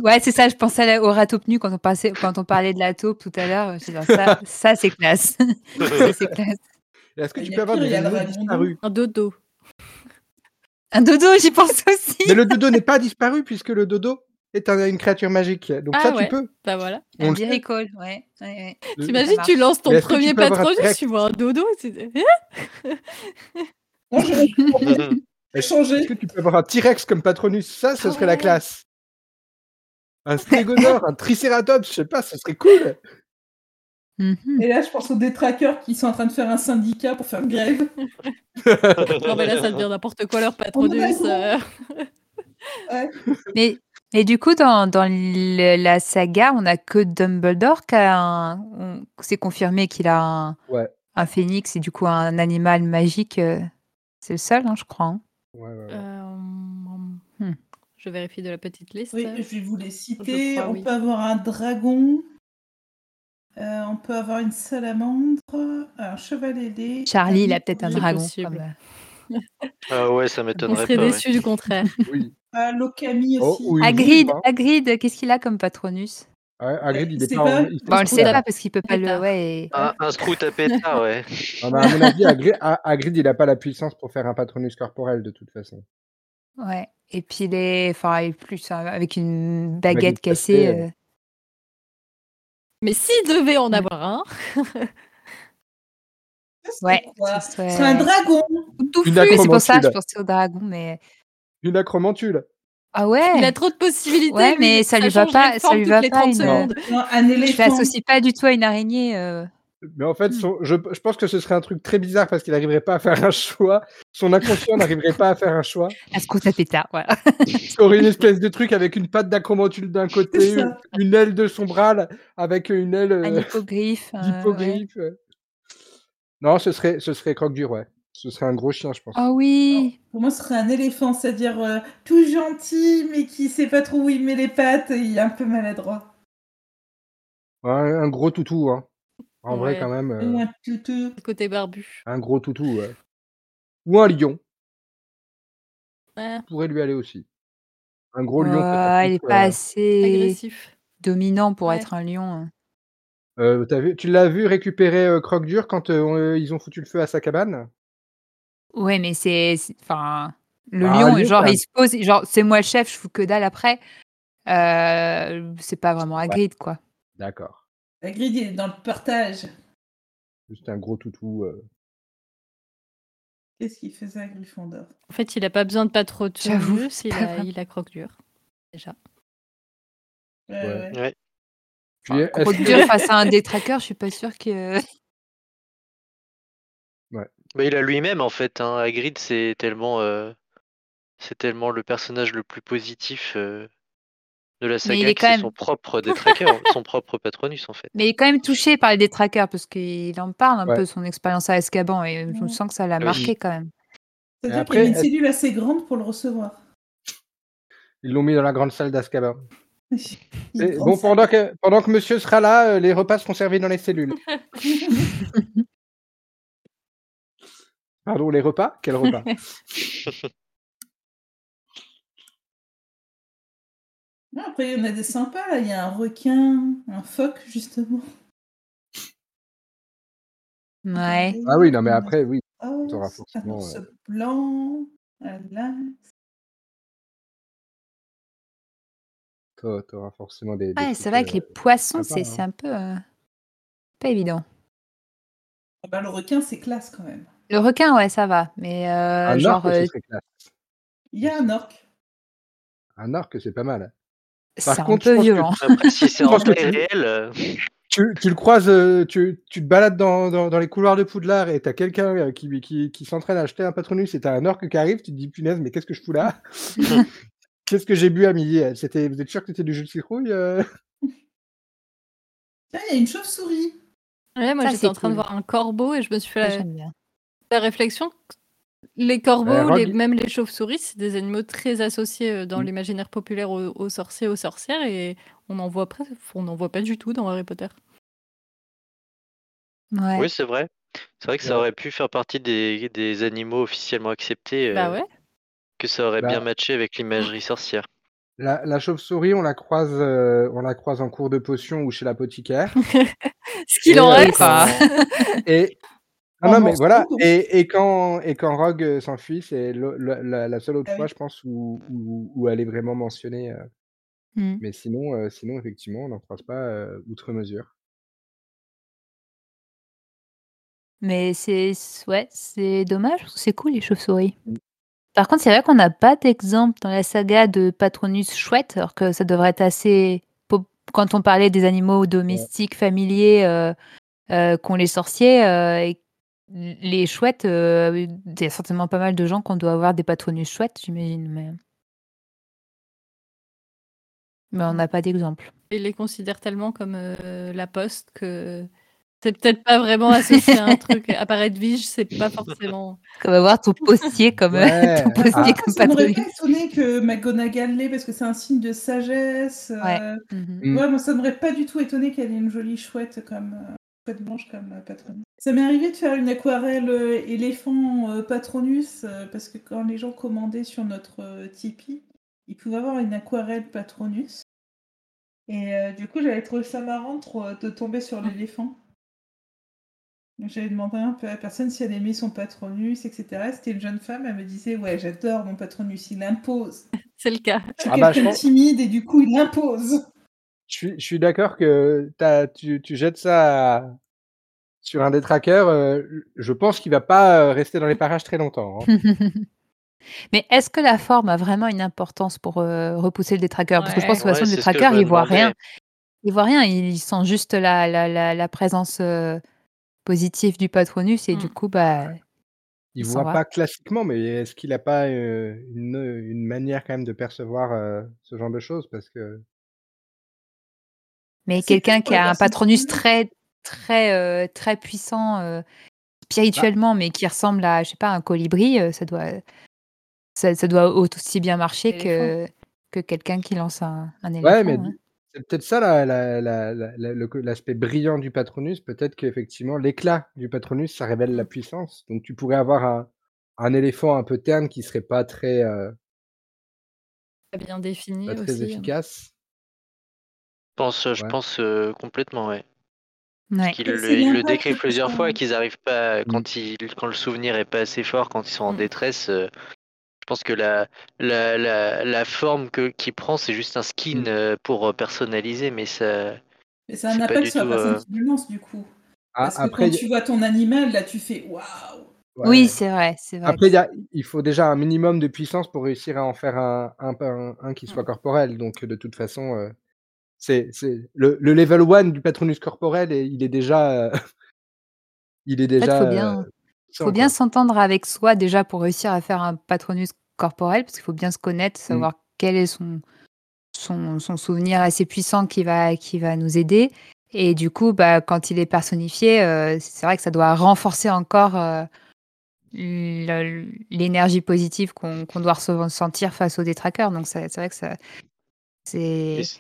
S3: Ouais, c'est ça, je pensais à la- au rat taupe nu quand on, passait, quand on parlait de la taupe tout à l'heure. Ça, *laughs* ça c'est classe. ça, c'est classe.
S2: Est-ce que tu peux avoir des animaux disparus?
S1: Un dodo.
S3: Un dodo, j'y pense aussi.
S2: Mais le dodo n'est pas disparu puisque le dodo est un- une créature magique. Donc
S1: Ah
S2: ça,
S1: ouais.
S2: tu peux.
S1: Bah voilà.
S2: On
S3: Un miracle, ouais. ouais, ouais.
S1: T'imagines, tu lances ton premier
S2: T-Rex
S1: tu vois un dodo.
S4: changé. *laughs*
S2: Est-ce que tu peux avoir un T-Rex comme patronus? Ça, ce
S1: Ah
S2: serait la
S1: ouais.
S2: classe. Un stégosaure, un tricératops, je sais pas, ce serait cool.
S3: Mhm.
S4: Et là, je pense aux détraqueurs qui sont en train de faire un syndicat pour faire grève.
S1: Non, mais là, ça devient n'importe quoi leur patronus. euh.
S3: Mais, mais du coup, dans, dans le- la saga, on a que Dumbledore qui a un. on- C'est confirmé qu'il a un,
S2: Ouais.
S3: un phénix et du coup un animal magique. euh, C'est le seul, hein, je crois. hein.
S2: Ouais, ouais, ouais.
S1: Euh,
S3: Hmm.
S1: Je vérifie de la petite liste.
S4: Oui, je vais vous les citer.
S1: Je crois,
S4: on
S1: oui.
S4: peut avoir un dragon. Euh, on peut avoir une salamandre, un cheval ailé.
S3: Charlie, il a peut-être un
S1: C'est
S3: dragon.
S1: possible.
S3: comme, euh, *laughs*
S5: Ah ouais, ça
S1: On
S5: m'étonnerait
S1: serait
S5: pas. ouais.
S1: déçus du contraire.
S2: Oui.
S4: Lokami
S2: Oh,
S4: aussi.
S2: hein.
S3: Hagrid, qu'est-ce qu'il a comme patronus?
S2: Ouais, Hagrid, il est pas,
S4: pas-
S2: en- il
S3: Bon, on le sait pas parce qu'il peut pas le. Ouais, et-
S5: Un, un scout à pétard, *laughs* ouais.
S2: Ah, mais à mon avis, Hagrid, Ha- Hagrid, il a pas la puissance pour faire un patronus corporel de toute façon.
S3: ouais. Et puis il est, enfin, il est plus euh, avec une
S2: Baguette cassée, euh.
S3: euh,
S1: Mais s'il devait en avoir un,
S3: Ouais,
S4: quoi?
S3: ce serait-
S4: C'est un dragon.
S1: tout
S3: c'est pour ça, je
S2: Acromantule.
S3: pensais au dragon, mais.
S2: Une acromantule.
S3: Ah ouais
S1: il a trop de possibilités.
S3: Ouais, mais ça lui va pas- ça lui va
S1: les
S3: pas,
S1: 30
S3: une-
S1: secondes.
S4: Non, un
S3: Je
S4: éléphant.
S3: l'associe pas du tout à une araignée. euh.
S2: Mais en fait, son- je, je pense que ce serait un truc très bizarre parce qu'il n'arriverait pas à faire un choix. Son inconscient n'arriverait pas à faire un choix.
S3: À ce coup, ça pétard, voilà.
S2: Il aurait une espèce de truc avec une patte d'acromantule d'un côté,
S4: ça.
S2: une aile de son bras avec une aile
S3: Un
S2: euh,
S3: hippogriffe. euh, ouais.
S2: Non, ce serait, ce serait croque-dur, ouais. Ce serait un gros chien, je pense.
S3: Oh oui.
S4: Pour moi, ce serait un éléphant, c'est-à-dire euh, tout gentil, mais qui sait pas trop où il met les pattes, et il est un peu maladroit.
S2: Ouais, un gros toutou, hein. En vrai, quand même. euh,
S4: Ou un toutou.
S1: Côté barbu.
S2: un gros toutou, ouais. Ou un lion.
S1: Ouais,
S2: pourrait lui aller aussi. Un gros lion.
S3: Il est pas
S2: euh,
S3: assez
S1: agressif.
S3: dominant pour
S1: Ouais.
S3: être un lion. hein.
S2: euh, t'as vu, tu l'as vu récupérer euh, Croque-Dur quand euh, ils ont foutu le feu à sa cabane?
S3: Ouais, mais c'est. Enfin. Le
S2: Ah,
S3: lion, genre,
S2: ça-
S3: il se pose, genre, c'est moi le chef, je fous que dalle après. Euh, c'est pas vraiment Hagrid, quoi.
S2: D'accord.
S4: La grille, il est dans le partage.
S2: Juste un gros toutou. euh.
S4: Qu'est-ce qu'il faisait à Gryffondor?
S1: En fait, il a pas besoin de pas trop de
S3: J'avoue,
S1: il a, il a croque-dur. Déjà.
S4: Ouais,
S2: Ouais.
S4: ouais.
S5: Ouais.
S2: Puis, est-ce
S3: Gros
S2: que-
S3: dur face à un détraqueur, je suis pas sûre que.
S5: Bah, il a lui-même en fait. Hein. Hagrid, c'est tellement, euh, c'est tellement le personnage le plus positif euh, de la
S3: il
S5: saga
S3: est quand
S5: c'est
S3: même-
S5: son propre *laughs* détraqueur, son propre patronus en fait.
S3: Mais il est quand même touché par les détraqueurs parce qu'il en parle un
S2: Ouais.
S3: peu son expérience à Azkaban et je
S4: Ouais.
S3: sens que ça l'a
S5: Oui.
S3: marqué quand même.
S4: C'est-à-dire
S2: après,
S4: qu'il y avait une cellule assez grande pour le recevoir.
S2: Ils l'ont mis dans la grande salle d'Azkaban. *laughs*
S4: Il
S2: Bon, pendant que, pendant que monsieur sera là, euh, les repas seront servis dans les cellules. *laughs* Pardon, les repas? Quel repas? *laughs*
S4: Non, Après, il y en a des sympas. là. Il y a un requin, un phoque, justement.
S3: Ouais.
S2: Ah oui, non, mais après, oui.
S4: Oh,
S2: t'auras
S4: un
S2: forcément,
S4: ours blanc. Voilà.
S2: T'auras forcément des. des
S3: Ouais, c'est vrai que
S2: euh,
S3: les poissons, c'est
S2: hein.
S3: c'est un peu. euh, pas évident.
S4: Ah bah, le requin, c'est classe quand même.
S3: Le requin, ouais, ça va. Mais euh,
S2: Un
S3: genre.
S2: orque, ce
S3: euh,
S2: serait classe.
S4: Il y a un orque.
S2: Un orque, c'est pas mal.
S3: c'est un
S2: contre, je
S3: peu
S2: pense que-
S3: violent.
S5: Après, si c'est *laughs*
S2: Je
S5: en
S2: pense que
S5: taille
S2: tu-
S5: réelle, euh,
S2: Tu, tu le croises, tu, tu te balades dans, dans, dans les couloirs de Poudlard et t'as quelqu'un qui, qui, qui s'entraîne à acheter un patronus et t'as un orque qui arrive, tu te dis punaise, mais qu'est-ce que je fous là? *laughs* *laughs* Qu'est-ce que j'ai bu à midi? C'était, Vous êtes sûr que c'était du jus de citrouille euh?
S4: Il y a une chauve-souris.
S1: Ouais, moi
S3: Ça,
S1: j'étais en train de voir un corbeau et je me suis fait
S3: Ça,
S1: la, réflexion. Les corbeaux,
S2: Euh,
S1: les- même les chauves-souris, c'est des animaux très associés euh, dans
S2: Mm.
S1: l'imaginaire populaire aux, aux sorciers, aux sorcières, et on n'en voit, presque- on n'en voit pas du tout dans Harry Potter.
S3: Ouais.
S5: oui, c'est vrai. C'est vrai que ça
S2: Ouais.
S5: aurait pu faire partie des, des animaux officiellement acceptés,
S1: Bah
S5: euh,
S1: ouais.
S5: que ça aurait
S2: Bah.
S5: bien matché avec l'imagerie sorcière.
S2: La, la chauve-souris, on la croise, euh, on la croise en cours de potion ou chez l'apothicaire. *laughs*
S1: Ce qu'il en reste.
S2: Et *laughs* ah non mais voilà et, et quand et quand Rogue euh, s'enfuit, c'est la, la seule autre
S4: Ah
S2: fois,
S4: oui.
S2: je pense, où, où, où elle est vraiment mentionnée. euh.
S3: Mm.
S2: Mais sinon, euh, sinon effectivement, on n'en croise pas euh, outre mesure.
S3: Mais c'est ouais, c'est dommage parce que c'est cool les chauves-souris?
S2: Mm.
S3: Par contre, c'est vrai qu'on n'a pas d'exemple dans la saga de Patronus chouette, alors que ça devrait être assez. Quand on parlait des animaux domestiques, familiers, euh, euh, qu'ont les sorciers, euh, et les chouettes, euh, il y a certainement pas mal de gens qu'on doit avoir des Patronus chouettes, j'imagine. Mais... mais on n'a pas d'exemple.
S1: Ils les considèrent tellement comme euh, la poste que c'est peut-être pas vraiment associé à un *laughs* truc. Apparaître vige, c'est pas forcément.
S3: On va voir ton postier comme,
S2: Ouais.
S3: ton postier
S2: Ah.
S3: comme
S4: Ça m'aurait
S3: Patronus.
S4: pas étonné que McGonagall l'ait parce que c'est un signe de sagesse.
S3: Ouais.
S4: euh,
S3: Mhm.
S2: Mm.
S4: Ouais, moi ça m'aurait pas du tout étonné qu'elle ait une jolie chouette comme chouette blanche comme Patronus. Ça m'est arrivé de faire une aquarelle euh, éléphant euh, Patronus euh, parce que quand les gens commandaient sur notre Tipeee, ils pouvaient avoir une aquarelle Patronus. Et euh, du coup, j'avais trouvé ça marrant de, tomber sur l'éléphant. Donc, J'avais demandé un peu à la personne si elle aimait son Patronus, etc. C'était une jeune femme, elle me disait Ouais, j'adore mon Patronus, il impose. *laughs*
S1: C'est le cas.
S4: Je suis
S2: Ah bah, pense-
S4: timide et du coup, il impose.
S2: Je suis, je suis d'accord que tu, tu jettes ça à- sur un des trackers. euh, je pense qu'il va pas euh, rester dans les parages très longtemps. hein. *laughs*
S3: Mais est-ce que la forme a vraiment une importance pour euh, repousser le détraqueur? Parce que je pense que de toute façon, le détraqueur, il voit rien. Il voit rien, il sent juste la, la, la, la présence euh, positif du patronus et
S1: Mmh.
S3: du coup, bah,
S2: Il voit
S3: va.
S2: pas classiquement, mais est-ce qu'il a pas, une, une manière quand même de percevoir, ce genre de choses? Parce que
S3: mais quelqu'un qui a un patronus très, très, heu, très puissant, heu, spirituellement, mais qui ressemble à, je sais pas, un colibri, heu, ça doit ça ça doit aussi bien marcher
S1: Éléphant.
S3: que que quelqu'un qui lance un un
S2: ouais,
S3: éléphant,
S2: mais du c'est peut-être ça la la la la la le co l'aspect brillant du patronus, peut-être qu'effectivement l'éclat du patronus, ça révèle la puissance. Donc tu pourrais avoir un un éléphant un peu terne qui serait pas très,
S1: bien défini
S2: pas très
S1: aussi, hein.
S2: efficace.
S5: Pense, je
S2: Ouais.
S5: pense euh, complètement, ouais.
S3: Ouais.
S5: qu'ils
S4: Et
S5: le, ils le décrivent plusieurs fois et qu'ils arrivent pas,
S2: Mmh.
S5: quand, ils, quand le souvenir est pas assez fort, quand ils sont en
S1: Mmh.
S5: détresse, euh, je pense que la, la, la, la forme que, qu'il prend, c'est juste un skin
S2: Mmh.
S5: euh, pour personnaliser, mais ça,
S4: un
S5: c'est pas
S4: impact
S5: du
S4: sur la
S5: tout.
S4: personne
S5: euh,
S4: qui le lance, du coup.
S2: A
S4: Parce que
S2: après
S4: quand tu vois ton animal, là, tu fais waouh
S3: Oui, c'est vrai, c'est vrai
S2: Après, il
S3: que
S2: y a il faut déjà un minimum de puissance pour réussir à en faire un un un un qui soit corporel. Donc de toute façon, c'est c'est le le level one du patronus corporel et il est déjà, *laughs* il est
S3: en fait, faut
S2: déjà, heu,
S3: bien faut bien s'entendre avec soi déjà pour réussir à faire un patronus corporel, parce qu'il faut bien se connaître,
S2: Mmh.
S3: savoir quel est son son son souvenir assez puissant qui va qui va nous aider. Et du coup, bah, quand il est personnifié, heu, c'est vrai que ça doit renforcer encore, le l'énergie positive qu'on qu'on doit ressentir face aux détraqueurs. Donc ça c'est vrai que ça c'est-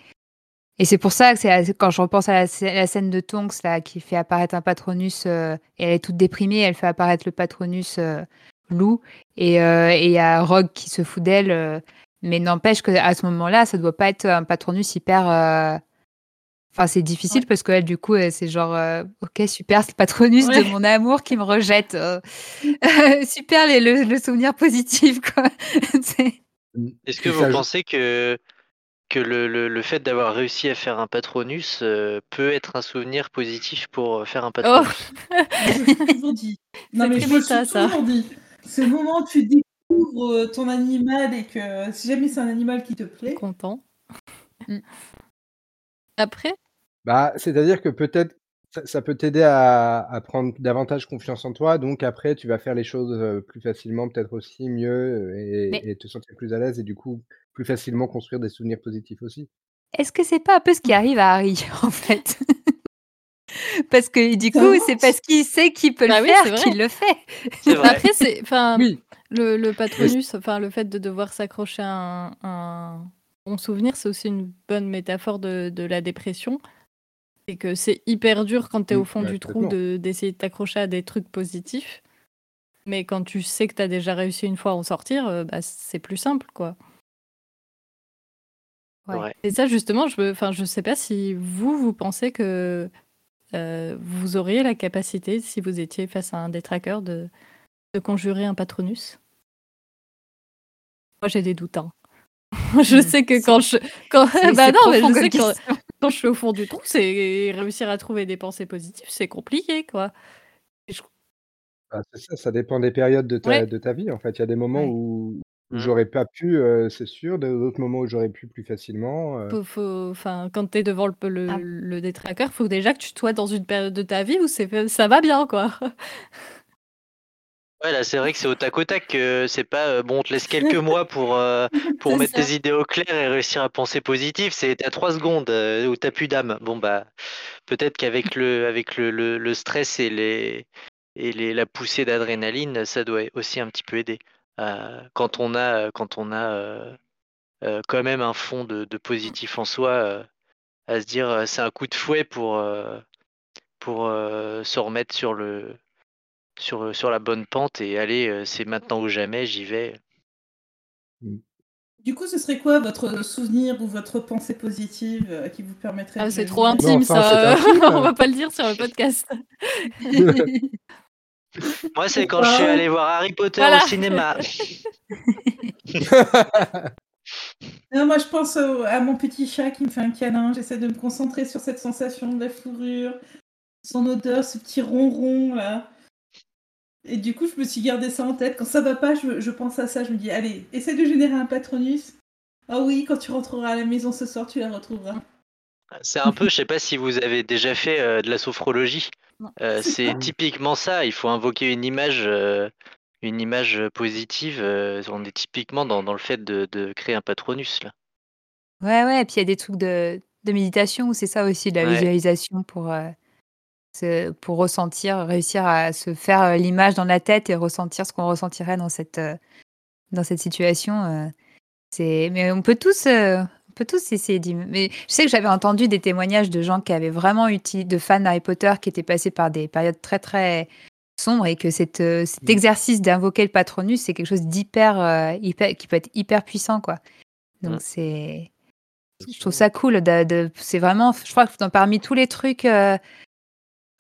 S3: et c'est pour ça que c'est quand je repense à la scè la scène de Tonks là, qui fait apparaître un patronus, heu, et elle est toute déprimée, elle fait apparaître le patronus, heu, loup et et il y a Rogue qui se fout d'elle, heu, mais n'empêche qu'à ce moment-là, ça doit pas être un patronus hyper, heu enfin, c'est difficile
S1: Ouais.
S3: parce qu'elle, du coup, c'est genre, «OK, super, c'est le patronus de mon amour qui me rejette, *laughs* *laughs* super les le le souvenir positif, quoi». *laughs*
S5: Est-ce que vous pensez que, que le, le, le fait d'avoir réussi à faire un patronus euh, peut être un souvenir positif pour euh, faire un
S1: Oh!
S5: patronus *laughs*
S4: dit. Non,
S1: C'est
S4: mais je me
S1: ça.
S4: toujours dit. Ce moment où tu découvres euh, ton animal et que si jamais c'est un animal qui te plaît,
S1: Content.
S3: Mmh.
S1: Après?
S2: Bah, c'est-à-dire que peut-être ça ça peut t'aider à à prendre davantage confiance en toi, donc après tu vas faire les choses, plus facilement, peut-être aussi mieux,
S3: mais
S2: et et te sentir plus à l'aise et du coup, plus facilement construire des souvenirs positifs aussi.
S3: est-ce que c'est pas un peu ce qui arrive à Harry, *laughs* en fait? *laughs* Parce que du coup, c'est parce qu'il sait qu'il peut
S1: Bah
S3: le
S1: oui, c'est
S3: faire qu'il le fait.
S1: Après, c'est enfin,
S2: Oui,
S1: le patronus, enfin, le fait de devoir s'accrocher à un un bon souvenir, c'est aussi une bonne métaphore de de la dépression. C'est que c'est hyper dur quand tu es
S2: mmh,
S1: au fond
S2: bah,
S1: du trou de d'essayer de t'accrocher à des trucs positifs. Mais quand tu sais que tu as déjà réussi une fois à en sortir, heu, bah, c'est plus simple, quoi.
S3: Ouais.
S5: Ouais.
S1: Et ça, justement, je me enfin, je sais pas si vous, vous pensez que, heu, vous auriez la capacité, si vous étiez face à un détraqueur, de de conjurer un patronus? Moi, j'ai des doutes, hein. *laughs* Je
S3: Mmh.
S1: sais que quand je quand *laughs* bah, non, mais je sais que *laughs* quand je suis au fond du trou, c'est réussir à trouver des pensées positives, c'est compliqué, quoi. Je
S2: Bah, c'est ça, ça dépend des périodes de ta
S1: ouais,
S2: de ta vie, en fait. Il y a des moments
S3: Ouais.
S2: où où
S5: Mm.
S2: j'aurais pas pu, heu, c'est sûr, d'autres moments où j'aurais pu plus facilement, heu.
S1: faut faut enfin, quand tu es devant le le
S3: Ah.
S1: le détraqueur, faut déjà que tu sois dans une période de ta vie où c'est ça va bien, quoi.
S5: Ouais, là, c'est vrai que c'est au tac au tac. c'est pas bon, on te laisse quelques mois pour, *laughs* pour
S4: C'est
S5: mettre
S4: ça.
S5: tes idées au clair et réussir à penser positif. C'est à trois secondes euh, où t'as plus d'âme. Bon, bah, peut-être qu'avec le, avec le, le, le stress et, les, et les, la poussée d'adrénaline, ça doit aussi un petit peu aider. Euh, quand on a, quand on a euh, euh, quand même un fond de, de positif en soi, euh, à se dire euh, c'est un coup de fouet pour, euh, pour euh, se remettre sur le, sur, sur la bonne pente et aller, euh, c'est maintenant ou jamais, j'y vais.
S2: Mmh.
S4: Du coup, ce serait quoi votre souvenir ou votre pensée positive euh, qui vous permettrait
S1: Ah,
S4: de
S1: c'est trop intime,
S2: Non, ça, intime. *laughs*
S1: on va pas le dire sur le *laughs* podcast. *laughs*
S5: Moi, c'est quand je suis allé voir Harry Potter
S1: Voilà.
S5: au cinéma. *laughs* *laughs*
S4: Non, moi, je pense au- à mon petit chat qui me fait un câlin. J'essaie de me concentrer sur cette sensation de la fourrure, son odeur, ce petit ronron là. Et du coup, je me suis gardé ça en tête. Quand ça va pas, je, je pense à ça. Je me dis, allez, essaie de générer un patronus. Ah oui, quand tu rentreras à la maison ce soir, tu la retrouveras.
S5: C'est un peu, je sais pas si vous avez déjà fait euh, de la sophrologie. Euh, *laughs*
S4: C'est
S5: typiquement ça. Il faut invoquer une image, euh, une image positive. euh, on est typiquement dans, dans le fait de, de créer un patronus là.
S3: Ouais, ouais, et puis il y a des trucs de, de méditation où c'est ça aussi, de la
S5: Ouais.
S3: visualisation pour, euh, se- pour ressentir, réussir à se faire euh, l'image dans la tête et ressentir ce qu'on ressentirait dans cette, euh, dans cette situation. euh, c'est, mais on peut tous, euh, peut tous essayer d'y... Mais je sais que j'avais entendu des témoignages de gens qui avaient vraiment utilisé, de fans d'Harry Potter qui étaient passés par des périodes très très sombres et que cette, euh, cet
S2: Mm.
S3: exercice d'invoquer le patronus, c'est quelque chose d'hyper, euh, hyper, qui peut être hyper puissant, quoi. Donc c'est, je trouve ça cool. De, de- c'est vraiment, je crois que dans- parmi tous les trucs, euh,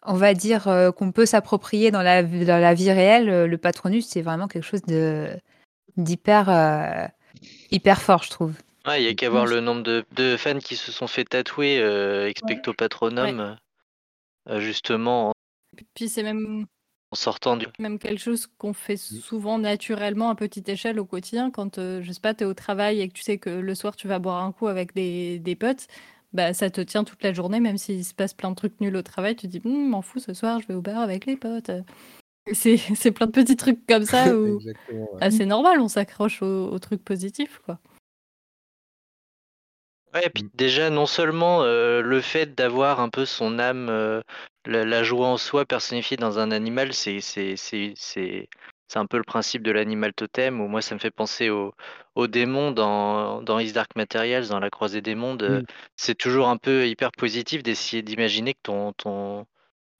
S3: on va dire, qu'on peut s'approprier dans la, vie- dans la vie réelle, le patronus, c'est vraiment quelque chose de d'hyper hyper fort, je trouve.
S5: Ouais, il y a qu'à voir
S3: Ouais.
S5: le nombre de, de fans qui se sont fait tatouer euh, expecto patronum, euh, justement en,
S1: Puis c'est même,
S5: en sortant du.
S1: même quelque chose qu'on fait souvent naturellement à petite échelle au quotidien. Quand, euh, je sais pas, tu es au travail et que tu sais que le soir tu vas boire un coup avec des, des potes, bah, ça te tient toute la journée, même s'il se passe plein de trucs nuls au travail. Tu te dis, Hum, m'en fous, ce soir je vais au bar avec les potes. *laughs* C'est plein de petits trucs comme ça *laughs* où
S2: ouais.
S1: ah, c'est normal, on s'accroche aux, aux trucs positifs. Quoi.
S5: Ouais, et puis
S2: Mm.
S5: déjà, non seulement euh, le fait d'avoir un peu son âme, euh, la, la joie en soi personnifiée dans un animal, c'est c'est c'est c'est c'est un peu le principe de l'animal totem. Ou moi, ça me fait penser au aux démons dans dans His Dark Materials, dans La Croisée des Mondes. euh,
S2: Mm.
S5: C'est toujours un peu hyper positif d'essayer d'imaginer que ton ton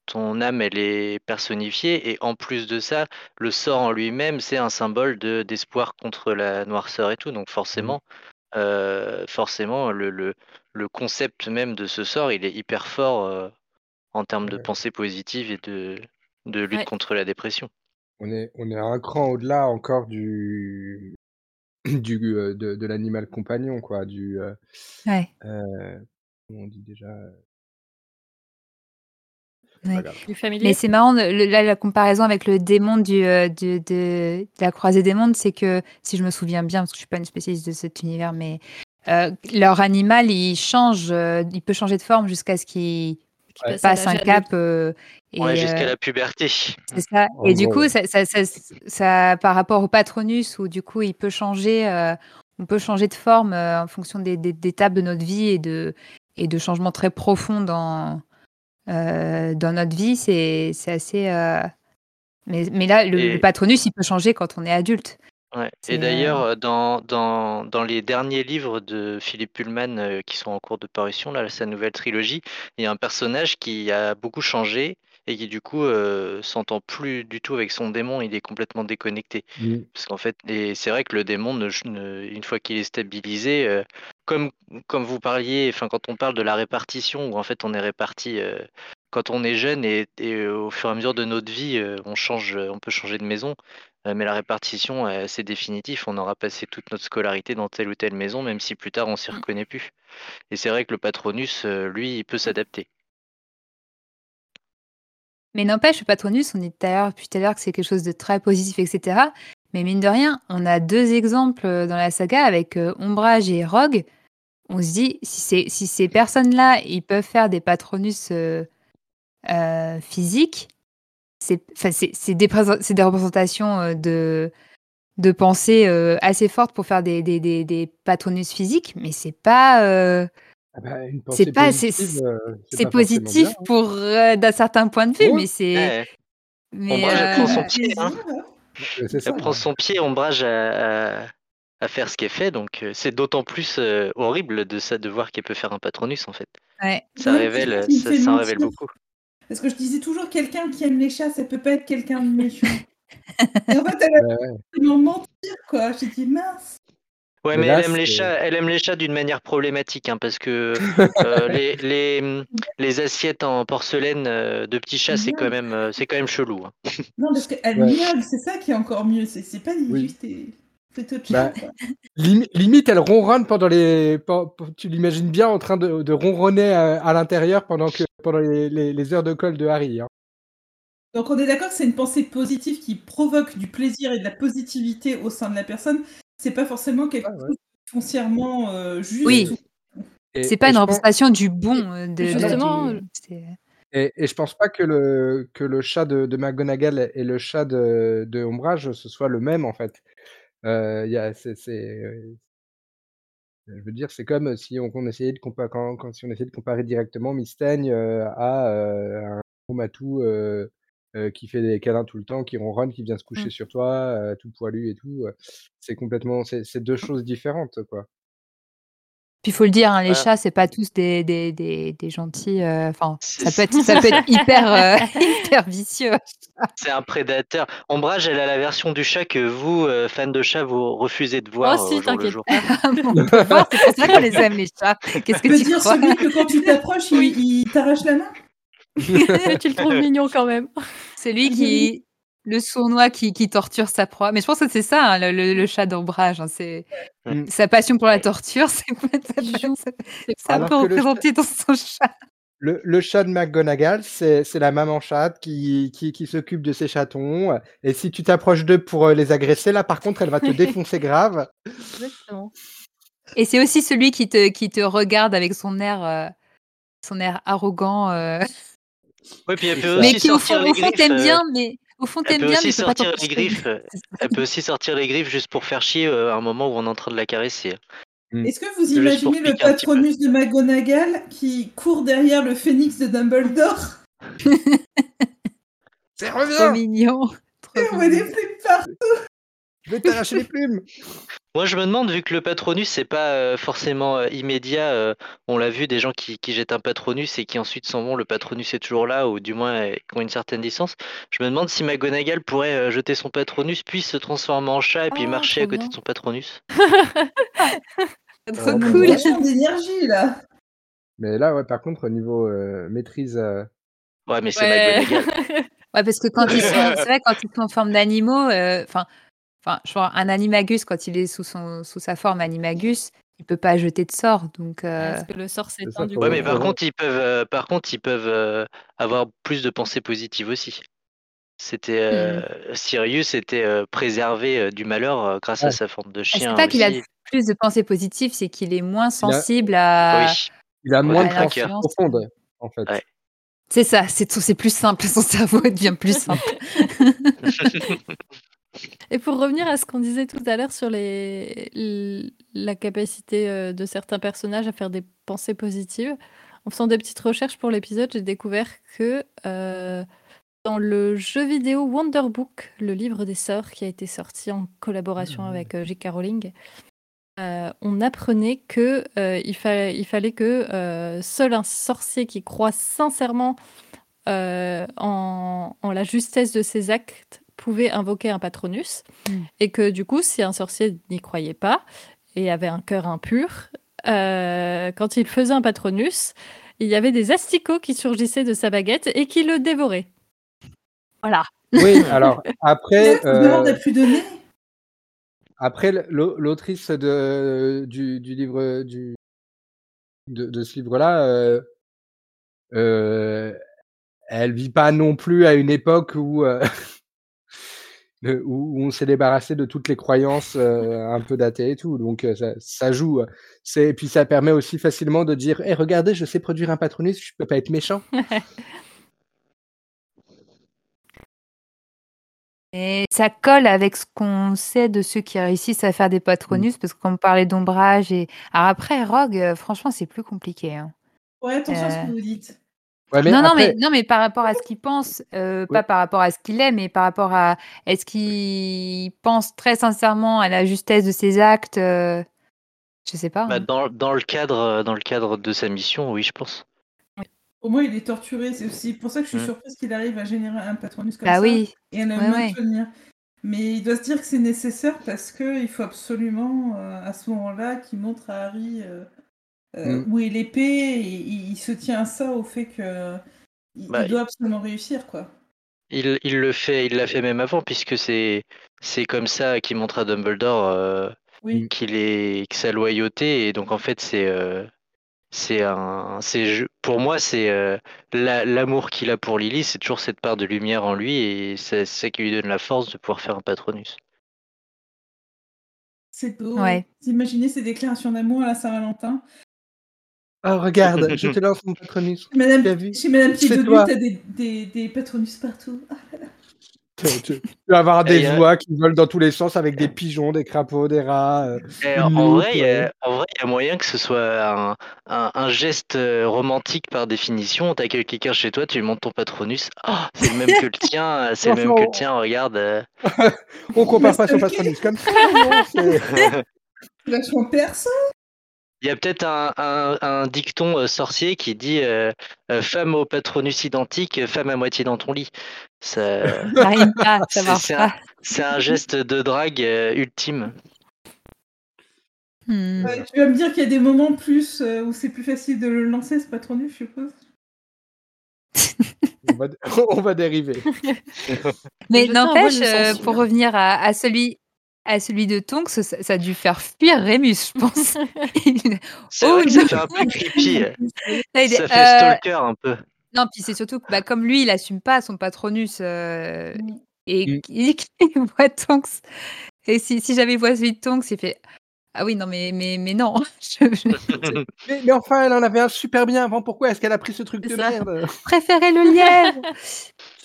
S5: ton âme, elle est personnifiée. Et en plus de ça, le sort en lui-même, c'est un symbole de d'espoir contre la noirceur et tout. Donc forcément. Euh, forcément, le, le, le concept même de ce sort, il est hyper fort euh, en termes de
S2: Ouais.
S5: pensée positive et de, de lutte
S1: Ouais.
S5: contre la dépression.
S2: On est, on est un cran au-delà encore du, *clears throat* du euh, de, de l'animal compagnon, quoi. Du, euh,
S3: Ouais.
S2: euh, comment on dit déjà euh,
S3: Ouais. Mais c'est marrant, le- là, la comparaison avec le démon du, euh, du- de, de la croisée des mondes, c'est que, si je me souviens bien, parce que je suis pas une spécialiste de cet univers, mais euh, leur animal, il change, euh, il peut changer de forme jusqu'à ce qu'il
S2: Ouais.
S1: passe
S3: un cap. euh, et,
S5: Ouais, jusqu'à
S3: euh,
S5: la puberté.
S3: C'est ça.
S2: En
S3: Et du coup, ça, ça, ça, ça- par rapport au patronus, où du coup, il peut changer, euh, on peut changer de forme euh, en fonction des, des, des étapes de notre vie et de, et de changements très profonds dans, euh, dans notre vie, c'est c'est assez. euh, Mais, mais là, le,
S5: Et-
S3: le patronus, il peut changer quand on est adulte.
S5: Ouais. Et d'ailleurs, euh, dans, dans, dans les derniers livres de Philippe Pullman euh, qui sont en cours de parution, là, sa nouvelle trilogie, il y a un personnage qui a beaucoup changé et qui du coup euh, s'entend plus du tout avec son démon, il est complètement déconnecté.
S2: Mm.
S5: Parce qu'en fait, et c'est vrai que le démon, ne- ne- une fois qu'il est stabilisé, euh, comme, comme vous parliez, enfin quand on parle de la répartition, où en fait on est réparti euh, quand on est jeune et, et, au fur et à mesure de notre vie, on change, on peut changer de maison, mais la répartition, c'est définitif. On aura passé toute notre scolarité dans telle ou telle maison, même si plus tard on s'y
S1: Mm.
S5: reconnaît plus. Et c'est vrai que le patronus, lui, il peut s'adapter.
S3: Mais n'empêche, le patronus, on dit tout à l'heure, tout à l'heure que c'est quelque chose de très positif, etc. Mais mine de rien, on a deux exemples euh, dans la saga avec euh, Ombrage et Rogue. On se dit, si, ces personnes-là, ils peuvent faire des patronus euh, euh, physiques, c'est des, des représentations de, de pensée assez fortes pour faire des, des patronus physiques, mais c'est pas.
S2: Ah bah, une
S3: C'est pas- c'est-
S2: positive, euh,
S3: c'est
S2: pas forcément
S3: positif
S2: bien, hein.
S3: pour euh, d'un certain point de vue, mais c'est.
S5: Ouais,
S3: mais,
S5: Ombrage, elle
S3: euh,
S5: prend son pied, hein.
S4: hein.
S2: C'est ça.
S5: Elle prend son pied, ombrage à, à, à faire ce qu'elle fait, donc euh, c'est d'autant plus euh, horrible de ça de voir qu'elle peut faire un patronus en fait.
S3: ouais.
S5: Ça
S4: Ouais,
S5: révèle,
S4: ça
S5: en révèle beaucoup.
S4: Parce que je disais toujours, quelqu'un qui aime les chats, ça peut pas être quelqu'un de méchant. *laughs* Et en fait, elle a
S2: Ouais, ouais.
S4: mentir, quoi. J'ai dit, mince.
S5: Ouais,
S2: Mais
S5: mais
S2: là,
S5: elle aime les chats, elle aime les chats d'une manière problématique, hein, parce que *laughs* euh, les, les, les assiettes en porcelaine euh, de petits chats, c'est quand même, euh, c'est quand même chelou. hein. *laughs*
S4: Non, parce qu'elle
S2: Ouais.
S4: miaule, c'est ça qui est encore mieux. C'est c'est pas
S2: Oui.
S4: juste. chose. *laughs*
S2: Bah, limite, elle ronronne pendant les. Tu l'imagines bien en train de, de ronronner à, à l'intérieur pendant que pendant les, les- les heures de colle de Harry. hein.
S4: Donc on est d'accord que c'est une pensée positive qui provoque du plaisir et de la positivité au sein de la personne. C'est pas forcément quelque
S2: Ah ouais.
S4: chose de foncièrement euh, juste.
S3: Oui.
S4: ou-
S3: C'est pas une
S2: pense-
S3: représentation du bon euh, de, de-
S1: Justement,
S3: du- c'est-
S2: Et, et je pense pas que le, que le chat de, de McGonagall et le chat de, de Ombrage ce soit le même en fait. Euh, il y a, euh, je veux dire, c'est comme si on, on essayait de comparer, quand, quand- si on essayait de comparer directement Mystaigne euh, à euh, un gros matou euh, qui fait des câlins tout le temps, qui ronronne, qui vient se coucher
S1: Mm.
S2: sur toi, euh, tout poilu et tout. euh, c'est complètement, c'est, deux choses différentes quoi.
S3: Puis il faut le dire, hein, les
S5: Voilà.
S3: chats, c'est pas tous des, des, des, des gentils. Enfin, ça peut être, ça peut être *laughs* hyper, euh, *laughs* hyper vicieux.
S5: C'est un prédateur. Ombrage, elle a la version du chat que vous, euh, fans de chat, vous refusez de voir
S1: Oh, si, t'inquiète
S5: jour.
S3: On peut voir, c'est pour ça qu'on les aime, les chats. *laughs* Qu'est-ce
S4: Tu
S3: que
S4: veux
S3: tu
S4: dire
S3: crois?
S4: celui que quand tu t'approches, il, il t'arrache la main? *laughs*
S1: tu le trouves mignon quand même.
S3: Celui qui. *laughs* Le sournois qui, qui torture sa proie. Mais je pense que c'est ça, hein, le, le- le chat d'ombrage. hein, c'est
S2: Mm.
S3: sa passion pour la torture, c'est
S1: C'est
S2: le chat-
S3: représenter dans son chat.
S2: Le, le chat de McGonagall, c'est c'est la maman chatte qui, qui, qui s'occupe de ses chatons. Et si tu t'approches d'eux pour euh, les agresser, là, par contre, elle va te défoncer grave.
S1: Exactement.
S3: Et c'est aussi celui qui te, qui te regarde avec son air, euh, son air arrogant. euh,
S5: Oui, puis elle peut
S3: mais
S5: aussi
S3: qui, au
S5: sortir
S3: fond,
S5: les
S3: au fond
S5: griffes.
S3: t'aime
S5: euh,
S3: bien, mais au fond
S5: Elle
S3: t'aime
S5: peut
S3: bien,
S5: aussi
S3: mais peux pas
S5: sortir les griffes. Elle peut aussi sortir les griffes juste pour faire chier euh, à un moment où on est en train de la caresser.
S4: Est-ce que vous imaginez le patronus de McGonagall qui court derrière le phénix de Dumbledore? *laughs*
S2: C'est
S3: Trop mignon. Trop
S4: on voit des
S3: mignon.
S4: plumes partout
S2: Je vais t'arracher les plumes
S5: Moi, je me demande, vu que le patronus, c'est pas euh, forcément euh, immédiat, euh, on l'a vu, des gens qui, qui jettent un patronus et qui ensuite s'en vont, le patronus est toujours là, ou du moins euh, qui ont une certaine distance. Je me demande si McGonagall pourrait euh, jeter son patronus, puis se transformer en chat et puis
S1: Ah,
S5: marcher à
S1: trop
S5: côté
S1: bien.
S5: de son patronus. *laughs*
S3: Trop
S2: Euh,
S4: On
S3: cool.
S4: a vachement d'énergie là
S2: Mais là, ouais, par contre, au niveau euh, maîtrise... euh,
S5: Ouais, mais c'est
S1: Ouais.
S5: McGonagall. *laughs*
S3: Ouais, parce que quand ils sont, c'est vrai, quand ils sont en forme d'animaux, euh, enfin, enfin, je vois un animagus quand il est sous son, sous sa forme animagus, il peut pas jeter de sort, donc. euh,
S1: Parce que le sort s'éteint du.
S5: Ouais, mais par
S2: Ouais.
S5: contre, ils peuvent, euh, par contre, ils peuvent euh, avoir plus de pensées positives aussi. C'était euh, Sirius était euh, préservé euh, du malheur euh, grâce à sa forme de
S3: et
S5: chien.
S3: c'est pas qu'il a plus de pensées positives, c'est qu'il est moins sensible à.
S5: Oui.
S2: Il a
S5: Ouais,
S2: moins de pensées
S3: l'influence.
S2: profondes, en fait.
S5: Ouais.
S3: C'est ça, c'est tout, c'est plus simple, *laughs* son cerveau devient plus *laughs* simple. *laughs*
S1: Et pour revenir à ce qu'on disait tout à l'heure sur les, la capacité euh, de certains personnages à faire des pensées positives, en faisant des petites recherches pour l'épisode, j'ai découvert que euh, dans le jeu vidéo Wonder Book, le livre des sorts qui a été sorti en collaboration
S2: Mhm.
S1: avec euh, J.K. Rowling, euh, on apprenait que euh, il, fa- il fallait que seul un sorcier qui croit sincèrement en, en la justesse de ses actes pouvait invoquer un patronus
S3: Mm.
S1: et que du coup si un sorcier n'y croyait pas et avait un cœur impur euh, quand il faisait un patronus il y avait des asticots qui surgissaient de sa baguette et qui le dévoraient. Voilà.
S2: Oui, *laughs* alors, après... Euh,
S4: n'a plus donné
S2: Après, l'au- l'autrice de, du, du livre du, de, de ce livre-là, euh, euh, elle vit pas non plus à une époque où, euh, où on s'est débarrassé de toutes les croyances euh, un peu datées et tout. Donc euh, ça, ça joue. C'est, et puis ça permet aussi facilement de dire, Eh, regardez, je sais produire un patronus, je peux pas être méchant. *laughs*
S3: Et ça colle avec ce qu'on sait de ceux qui réussissent à faire des patronus, parce qu'on parlait d'ombrage et. Alors après, Rogue, euh, franchement, c'est plus compliqué. hein.
S4: Ouais, attention à ce
S3: Euh.
S4: que vous dites.
S2: Ouais, mais
S3: non, non, mais, non, mais par rapport à ce qu'il pense, euh, pas par rapport à ce qu'il est, mais par rapport à est-ce qu'il pense très sincèrement à la justesse de ses actes euh, Je sais pas.
S5: Bah,
S3: hein.
S5: dans, dans le cadre, euh, dans le cadre de sa mission, oui, je pense.
S4: Au moins, il est torturé. C'est aussi pour ça que je suis
S5: Mm.
S4: surprise qu'il arrive à générer un patronus comme
S3: bah
S4: ça
S3: oui.
S4: et à le
S3: Ouais, ouais.
S4: maintenir. Mais il doit se dire que c'est nécessaire parce qu'il faut absolument, euh, à ce moment-là, qu'il montre à Harry euh,
S2: Mm.
S4: où est l'épée. Et il, il se tient à ça, au fait que il,
S5: Bah,
S4: il doit absolument réussir, quoi.
S5: Il, il le fait, il l'a fait même avant, puisque c'est c'est comme ça qu'il montre à Dumbledore euh,
S4: Oui.
S5: qu'il est que sa loyauté et donc en fait c'est euh, c'est un c'est pour moi c'est euh, la- l'amour qu'il a pour Lily, c'est toujours cette part de lumière en lui et c'est ça qui lui donne la force de pouvoir faire un Patronus.
S4: C'est beau.
S3: Ouais.
S4: Imaginez ces déclarations d'amour à la Saint-Valentin
S2: Oh, regarde, je te lance mon patronus.
S4: Madame,
S2: Tu as vu
S4: chez Madame t'as des, des, des patronus partout. *laughs* Ah,
S2: Tu, vas avoir des
S5: Et, euh,
S2: oies qui volent dans tous les sens avec des pigeons, des crapauds, des rats. euh,
S5: Et en,
S2: loupe,
S5: vrai, il y a, en vrai, il y a moyen que ce soit un, un, un geste euh, romantique par définition. T'accueilles quelqu'un chez toi, tu lui montres ton patronus. Oh, c'est le même que le tien, c'est le même que le tien, regarde. euh. *laughs*
S2: On compare pas son patronus comme ça. non, c'est- *laughs*
S4: Vachement perso.
S5: Il y a peut-être un, un, un dicton euh, sorcier qui dit euh, euh, femme au patronus identique, femme à moitié dans ton lit. Ça- *laughs*
S3: pas, ça
S5: C'est-
S3: marche
S5: un-
S3: pas.
S5: C'est un geste de drague euh, ultime.
S3: Hmm.
S4: Ouais, tu vas me dire qu'il y a des moments plus euh, où c'est plus facile de le lancer, ce patronus, je suppose.
S2: on, va, *laughs* on va dériver. *laughs*
S3: Mais n'empêche, euh, pour revenir à, à celui à celui de Tonks, ça, ça a dû faire fuir Rémus, je pense. *laughs*
S5: C'est
S3: Oh
S5: vrai que ça fait un peu creepy. *laughs* Ça fait
S3: euh,
S5: stalker un peu.
S3: Non, puis c'est surtout que bah, comme lui, il assume pas son patronus euh,
S4: Mm.
S3: et
S2: Mm.
S3: il *laughs* voit Tonks. Et si, si j'avais vu celui de Tonks, il fait Ah oui, non, mais, mais, mais non. *laughs* Je, *laughs*
S2: Mais, mais enfin, elle en avait un super bien avant. Pourquoi est-ce qu'elle a pris ce truc de
S3: ça.
S2: merde? *laughs*
S3: Préférais le lièvre.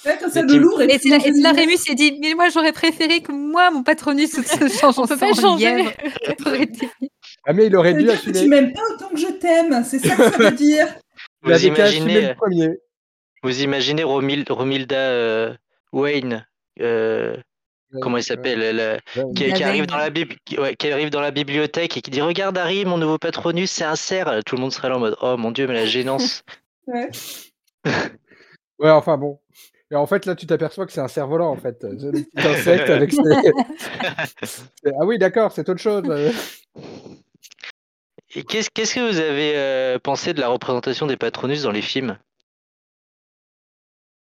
S4: Ouais, comme ça, le lourd
S3: et là
S4: génial.
S3: Rémus s'est dit Mais moi, j'aurais préféré que moi, mon patronus se change en
S1: pas changer.
S2: Ah, mais il aurait dû
S4: que tu
S2: assumer.
S4: m'aimes pas autant que je t'aime, c'est ça que ça veut dire.
S5: Vous
S2: assumer
S5: imaginez,
S2: le premier.
S5: vous imaginez Romil- Romilda euh, Wayne, euh, comment il s'appelle, euh, qui, arrive dans la bib- qui, ouais, qui arrive dans la bibliothèque et qui dit Regarde Harry, mon nouveau patronus, c'est un cerf. Tout le monde serait là en mode Oh mon dieu, mais la gênance. *laughs*
S4: Ouais. *laughs*
S2: Ouais, enfin bon. Et en fait, là, tu t'aperçois que c'est un cerf-volant, en fait. C'est le petit insecte avec ses... C'est- *laughs* Ah oui, d'accord, c'est autre chose. euh.
S5: Et qu'est-ce qu'est-ce que vous avez euh, pensé de la représentation des patronus dans les films?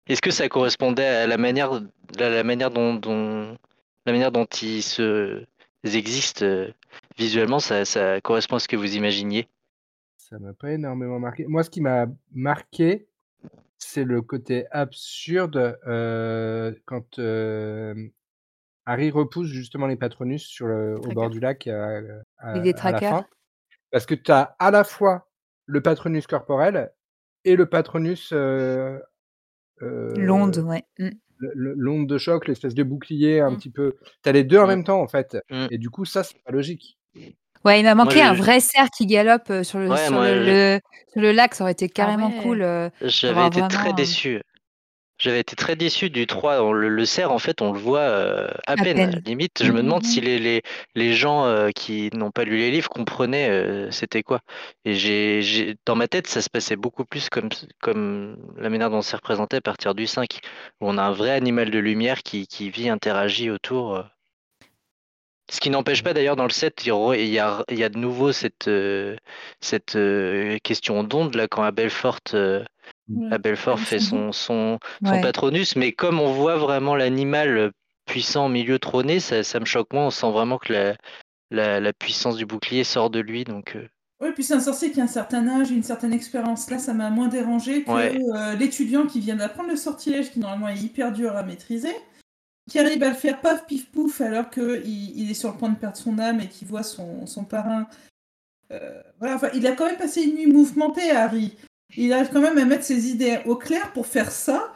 S5: Est-ce que ça correspondait à la manière, la, la manière dont, dont- la manière dont ils se ils existent euh, visuellement ça, ça correspond à ce que vous imaginiez?
S2: Ça m'a pas énormément marqué. Moi, ce qui m'a marqué, c'est le côté absurde euh, quand euh, Harry repousse justement les patronus sur le, au bord du lac à, à-
S3: Et des
S2: à la fin. Parce que tu as à la fois le patronus corporel et le patronus euh,
S3: L'onde, ouais. Mm.
S2: le- le- l'onde de choc, l'espèce de bouclier un
S1: Mm.
S2: petit peu. Tu as les deux en même temps en fait.
S5: Mm.
S2: Et du coup, ça, c'est pas logique.
S3: Ouais, il m'a manqué un vrai cerf qui galope euh, sur le,
S5: Ouais,
S3: sur
S5: moi,
S3: le,
S5: j'ai-
S3: le- sur le lac. Ça aurait été carrément
S1: ouais.
S3: cool. euh,
S5: J'avais été très
S3: vraiment, euh,
S5: déçu. J'avais été très déçu du 3. On le, le cerf, en fait, on le voit euh, à, peine.
S3: peine.
S5: Limite, je me demande
S4: Mhm.
S5: si les, les, les gens euh, qui n'ont pas lu les livres comprenaient euh, c'était quoi. Et j'ai, j'ai, dans ma tête, ça se passait beaucoup plus comme, comme la manière dont c'est représenté à partir du 5, où on a un vrai animal de lumière qui, qui vit, interagit autour. Ce qui n'empêche pas d'ailleurs dans le 7, il y a, il y a, de nouveau cette, cette question d'onde là quand à Belfort, euh,
S4: Ouais.
S5: à Belfort
S4: Avec
S5: fait
S4: son
S5: son, son, son
S3: ouais.
S5: patronus, mais comme on voit vraiment l'animal puissant au milieu trôné, ça, ça me choque moins. On sent vraiment que la, la, la puissance du bouclier sort de lui. Donc, euh,
S4: Oui, puis c'est un sorcier qui a un certain âge, une certaine expérience. Là, ça m'a moins dérangé que
S5: Ouais.
S4: euh, l'étudiant qui vient d'apprendre le sortilège, qui normalement est hyper dur à maîtriser, qui arrive à le faire paf, pif, pouf, alors qu'il il est sur le point de perdre son âme et qu'il voit son, son parrain. Euh, voilà, enfin, il a quand même passé une nuit mouvementée, Harry. Il arrive quand même à mettre ses idées au clair pour faire ça.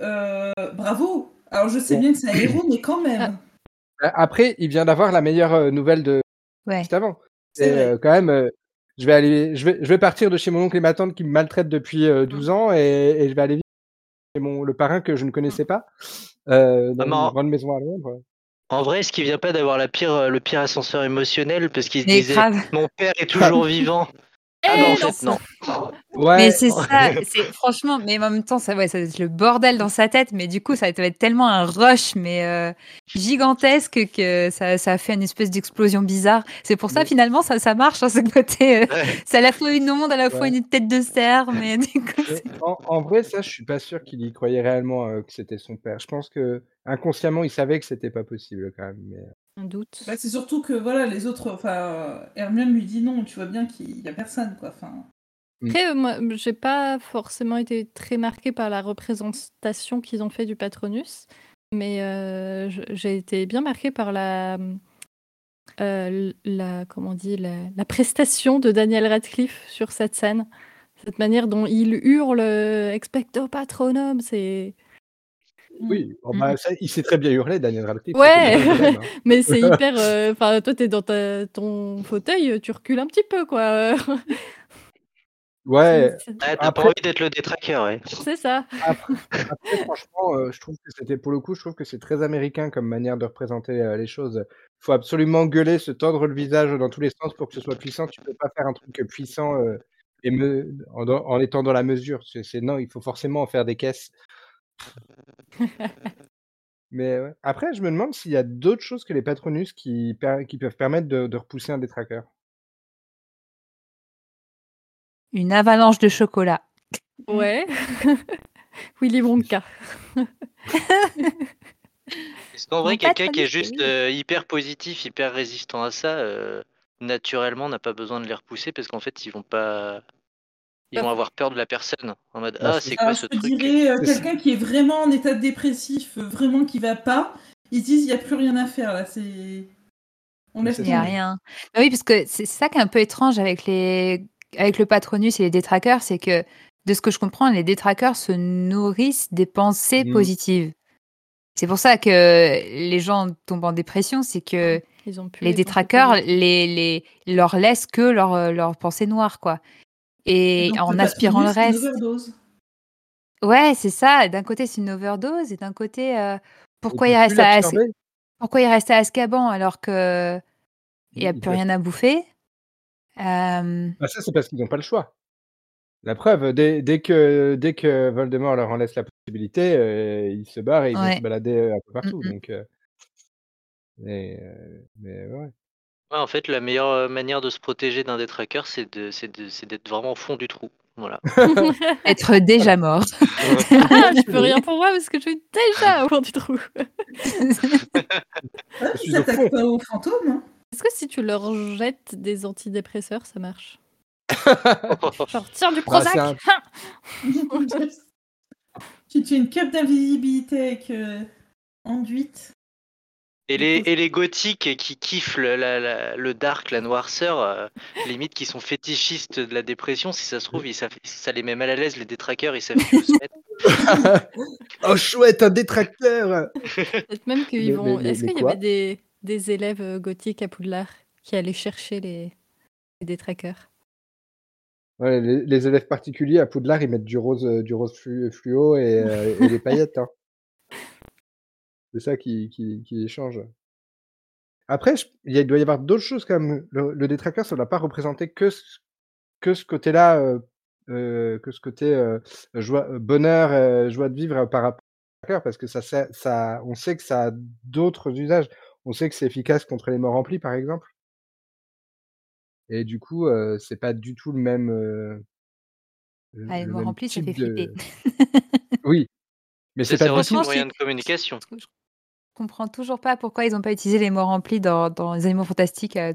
S4: Euh, bravo. Alors, je sais
S2: Bon.
S4: bien que c'est un héros, mais quand même.
S2: A- Après, il vient d'avoir la meilleure euh, nouvelle de
S3: Ouais.
S2: juste avant.
S4: C'est
S2: euh, quand même, euh, je vais aller, je vais, je vais partir de chez mon oncle et ma tante qui me maltraitent depuis euh, 12 ans et, et je vais aller vivre chez mon le parrain que je ne connaissais pas euh, dans
S5: Ah,
S2: une grande maison à Londres.
S5: en vrai, est-ce qu'il vient pas d'avoir la pire, le pire ascenseur émotionnel parce qu'il se disait
S3: grave.
S5: Mon père est toujours *laughs* vivant Ah non, en fait, non.
S2: Ouais.
S3: Mais c'est *laughs* ça, c'est franchement, mais en même temps, ça, ouais, ça va être le bordel dans sa tête, mais du coup, ça va être tellement un rush, mais euh, gigantesque que ça, ça a fait une espèce d'explosion bizarre. C'est pour ça, finalement, ça, ça marche, hein, ce côté. euh,
S5: Ouais.
S3: c'est à la fois une onde, à la fois une tête de cerf, mais du coup,
S2: en, en vrai, ça, je suis pas sûr qu'il y croyait réellement euh, que c'était son père. Je pense que inconsciemment, il savait que c'était pas possible quand même. Mais...
S1: Un doute.
S4: Bah, c'est surtout que voilà, les autres, enfin, Hermione lui dit non, tu vois bien qu'il y a personne, quoi. Enfin,
S1: Après, euh, moi, j'ai pas forcément été très marquée par la représentation qu'ils ont fait du Patronus, mais euh, j'ai été bien marquée par la euh, la, comment on dit, la, la prestation de Daniel Radcliffe sur cette scène. Cette manière dont il hurle euh, Expecto Patronum, c'est.
S2: Oui, oh,
S1: Mm.
S2: bah, ça, il sait très bien hurler, Daniel Radcliffe.
S1: Ouais.
S2: problème, hein. *laughs*
S1: Mais c'est *laughs* hyper. euh, Enfin, toi, t'es dans ta- ton fauteuil, tu recules un petit peu, quoi. *laughs*
S2: Ouais,
S5: t'as pas envie d'être le détraqueur, ouais.
S1: C'est ça.
S2: Après, après, franchement, euh, je trouve que c'était pour le coup, je trouve que c'est très américain comme manière de représenter euh, les choses. Il faut absolument gueuler, se tordre le visage dans tous les sens pour que ce soit puissant. Tu peux pas faire un truc puissant euh, et me, en, en étant dans la mesure. C'est c'est- non, il faut forcément en faire des caisses. Mais ouais. après, je me demande s'il y a d'autres choses que les patronus qui, per- qui peuvent permettre de, de repousser un détraqueur.
S3: Une avalanche de chocolat.
S1: Ouais. *laughs* Willy Wonka. *laughs*
S5: Est-ce qu'en vrai,
S3: Mon
S5: quelqu'un qui est
S3: patronus,
S5: juste euh, hyper positif, hyper résistant à ça, euh, naturellement n'a pas besoin de les repousser parce qu'en fait, ils vont pas. Ils
S1: Bah,
S5: vont avoir peur de la personne. En mode
S2: Bah,
S5: Ah,
S2: c'est-
S5: quoi
S4: Alors,
S5: ce
S4: je
S5: truc?
S4: dirais, euh, quelqu'un qui est vraiment en état dépressif, euh, vraiment qui va pas, ils se disent il n'y a plus rien à faire là, c'est. On laisse
S3: Il n'y a rien. Bah oui, parce que c'est ça qui est un peu étrange avec, les... avec le patronus et les détraqueurs, c'est que, de ce que je comprends, les détraqueurs se nourrissent des pensées
S2: Mhm.
S3: positives. C'est pour ça que les gens tombent en dépression, c'est que
S1: Ils ont plus
S3: les détraqueurs les, les, leur laissent que leurs leurs pensées noires, quoi. Et,
S4: donc,
S3: en aspirant le
S4: une
S3: reste.
S4: overdose.
S3: Ouais, c'est ça. D'un côté, c'est une overdose, et d'un côté, euh, pourquoi, il reste à, As- pourquoi il reste à Azkaban alors que il n'y a plus rien à bouffer? Euh,
S2: Bah, ça, c'est parce qu'ils n'ont pas le choix. La preuve, dès, dès que, dès que Voldemort leur en laisse la possibilité, euh, ils se barrent et ils vont se balader un peu partout.
S3: Mm, mm.
S2: Donc, euh, mais, euh, mais ouais.
S5: Ouais, en fait, la meilleure euh, manière de se protéger d'un détraqueur, c'est de, c'est de, c'est d'être vraiment au fond du trou. Voilà. *laughs* *laughs*
S3: être déjà mort.
S1: Ah, *laughs* je peux rien pour moi parce que je suis déjà au fond du trou.
S4: S'attaquent
S2: fond.
S4: pas aux fantômes. Hein.
S1: Est-ce que si tu leur jettes des antidépresseurs, ça marche? Genre, tiens du
S2: Bah,
S1: Prozac
S2: un-
S1: hein
S4: tu tu as une cape d'invisibilité avec euh, enduite.
S5: Et les, et les gothiques qui kiffent le, la- la- le dark, la noirceur, euh, limite qui sont fétichistes de la dépression, si ça se trouve, ils savent- ça les met mal à l'aise, les détraqueurs, ils savent plus où se mettre. *laughs*
S2: oh chouette, un détracteur
S1: Peut-être même qu'ils vont. Est-ce qu'il y avait des, des élèves euh, gothiques à Poudlard qui allaient chercher les, les détraqueurs?
S2: Ouais, les, les élèves particuliers à Poudlard, ils mettent du rose, euh, du rose flu- fluo et, euh, et des paillettes. hein. C'est ça qui, qui, change. Après, je- il y a- il doit y avoir d'autres choses quand même. Le, le détraqueur, ça ne doit pas représenter que ce, que ce côté-là, euh, euh, que ce côté euh, joie, bonheur, euh, joie de vivre par rapport au détraqueur, parce que ça, ça, ça, on sait que ça a d'autres usages. On sait que c'est efficace contre les morts remplis, par exemple. Et du coup, euh, c'est pas du tout le même. euh, le-
S3: Ah, les
S2: le
S3: morts remplis, ça fait
S2: de-
S3: flipper. *laughs*
S2: Oui, mais
S5: C'est
S2: pas
S3: Franchement,
S5: moyen de communication.
S3: Je comprends toujours pas pourquoi ils n'ont pas utilisé les morts remplis dans, dans les animaux fantastiques, euh,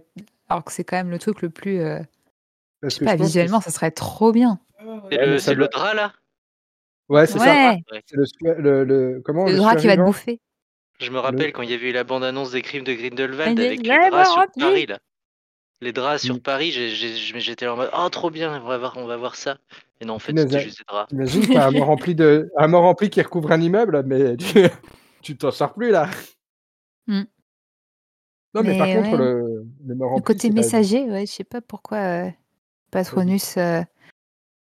S3: alors que c'est quand même le truc le plus. euh,
S2: Parce
S3: je sais
S2: que
S3: pas,
S2: je pense que
S3: visuellement, ça serait trop bien.
S5: C'est le,
S2: ça
S5: c'est le drap là?
S2: Ouais, c'est ça.
S3: Ouais,
S5: Ouais.
S2: C'est le, le, le- comment
S3: le
S2: le
S3: drap qui va te bouffer.
S5: Je me rappelle quand il y avait eu la bande-annonce des crimes de Grindelwald avec les draps sur
S3: rempli.
S5: Paris là. Les draps sur
S2: Mm.
S5: Paris, j'ai- j'ai- j'étais là en mode Oh trop bien, on va voir, on va voir ça. Et non en fait c'était juste des draps.
S2: T'imagines, t'as un mort rempli de, un mort rempli qui recouvre un immeuble, mais tu, tu t'en sors plus là.
S3: Mm.
S2: Non, mais, par contre,
S3: ouais.
S2: le,
S3: côté messager, ouais, je sais pas pourquoi euh, Patronus. euh,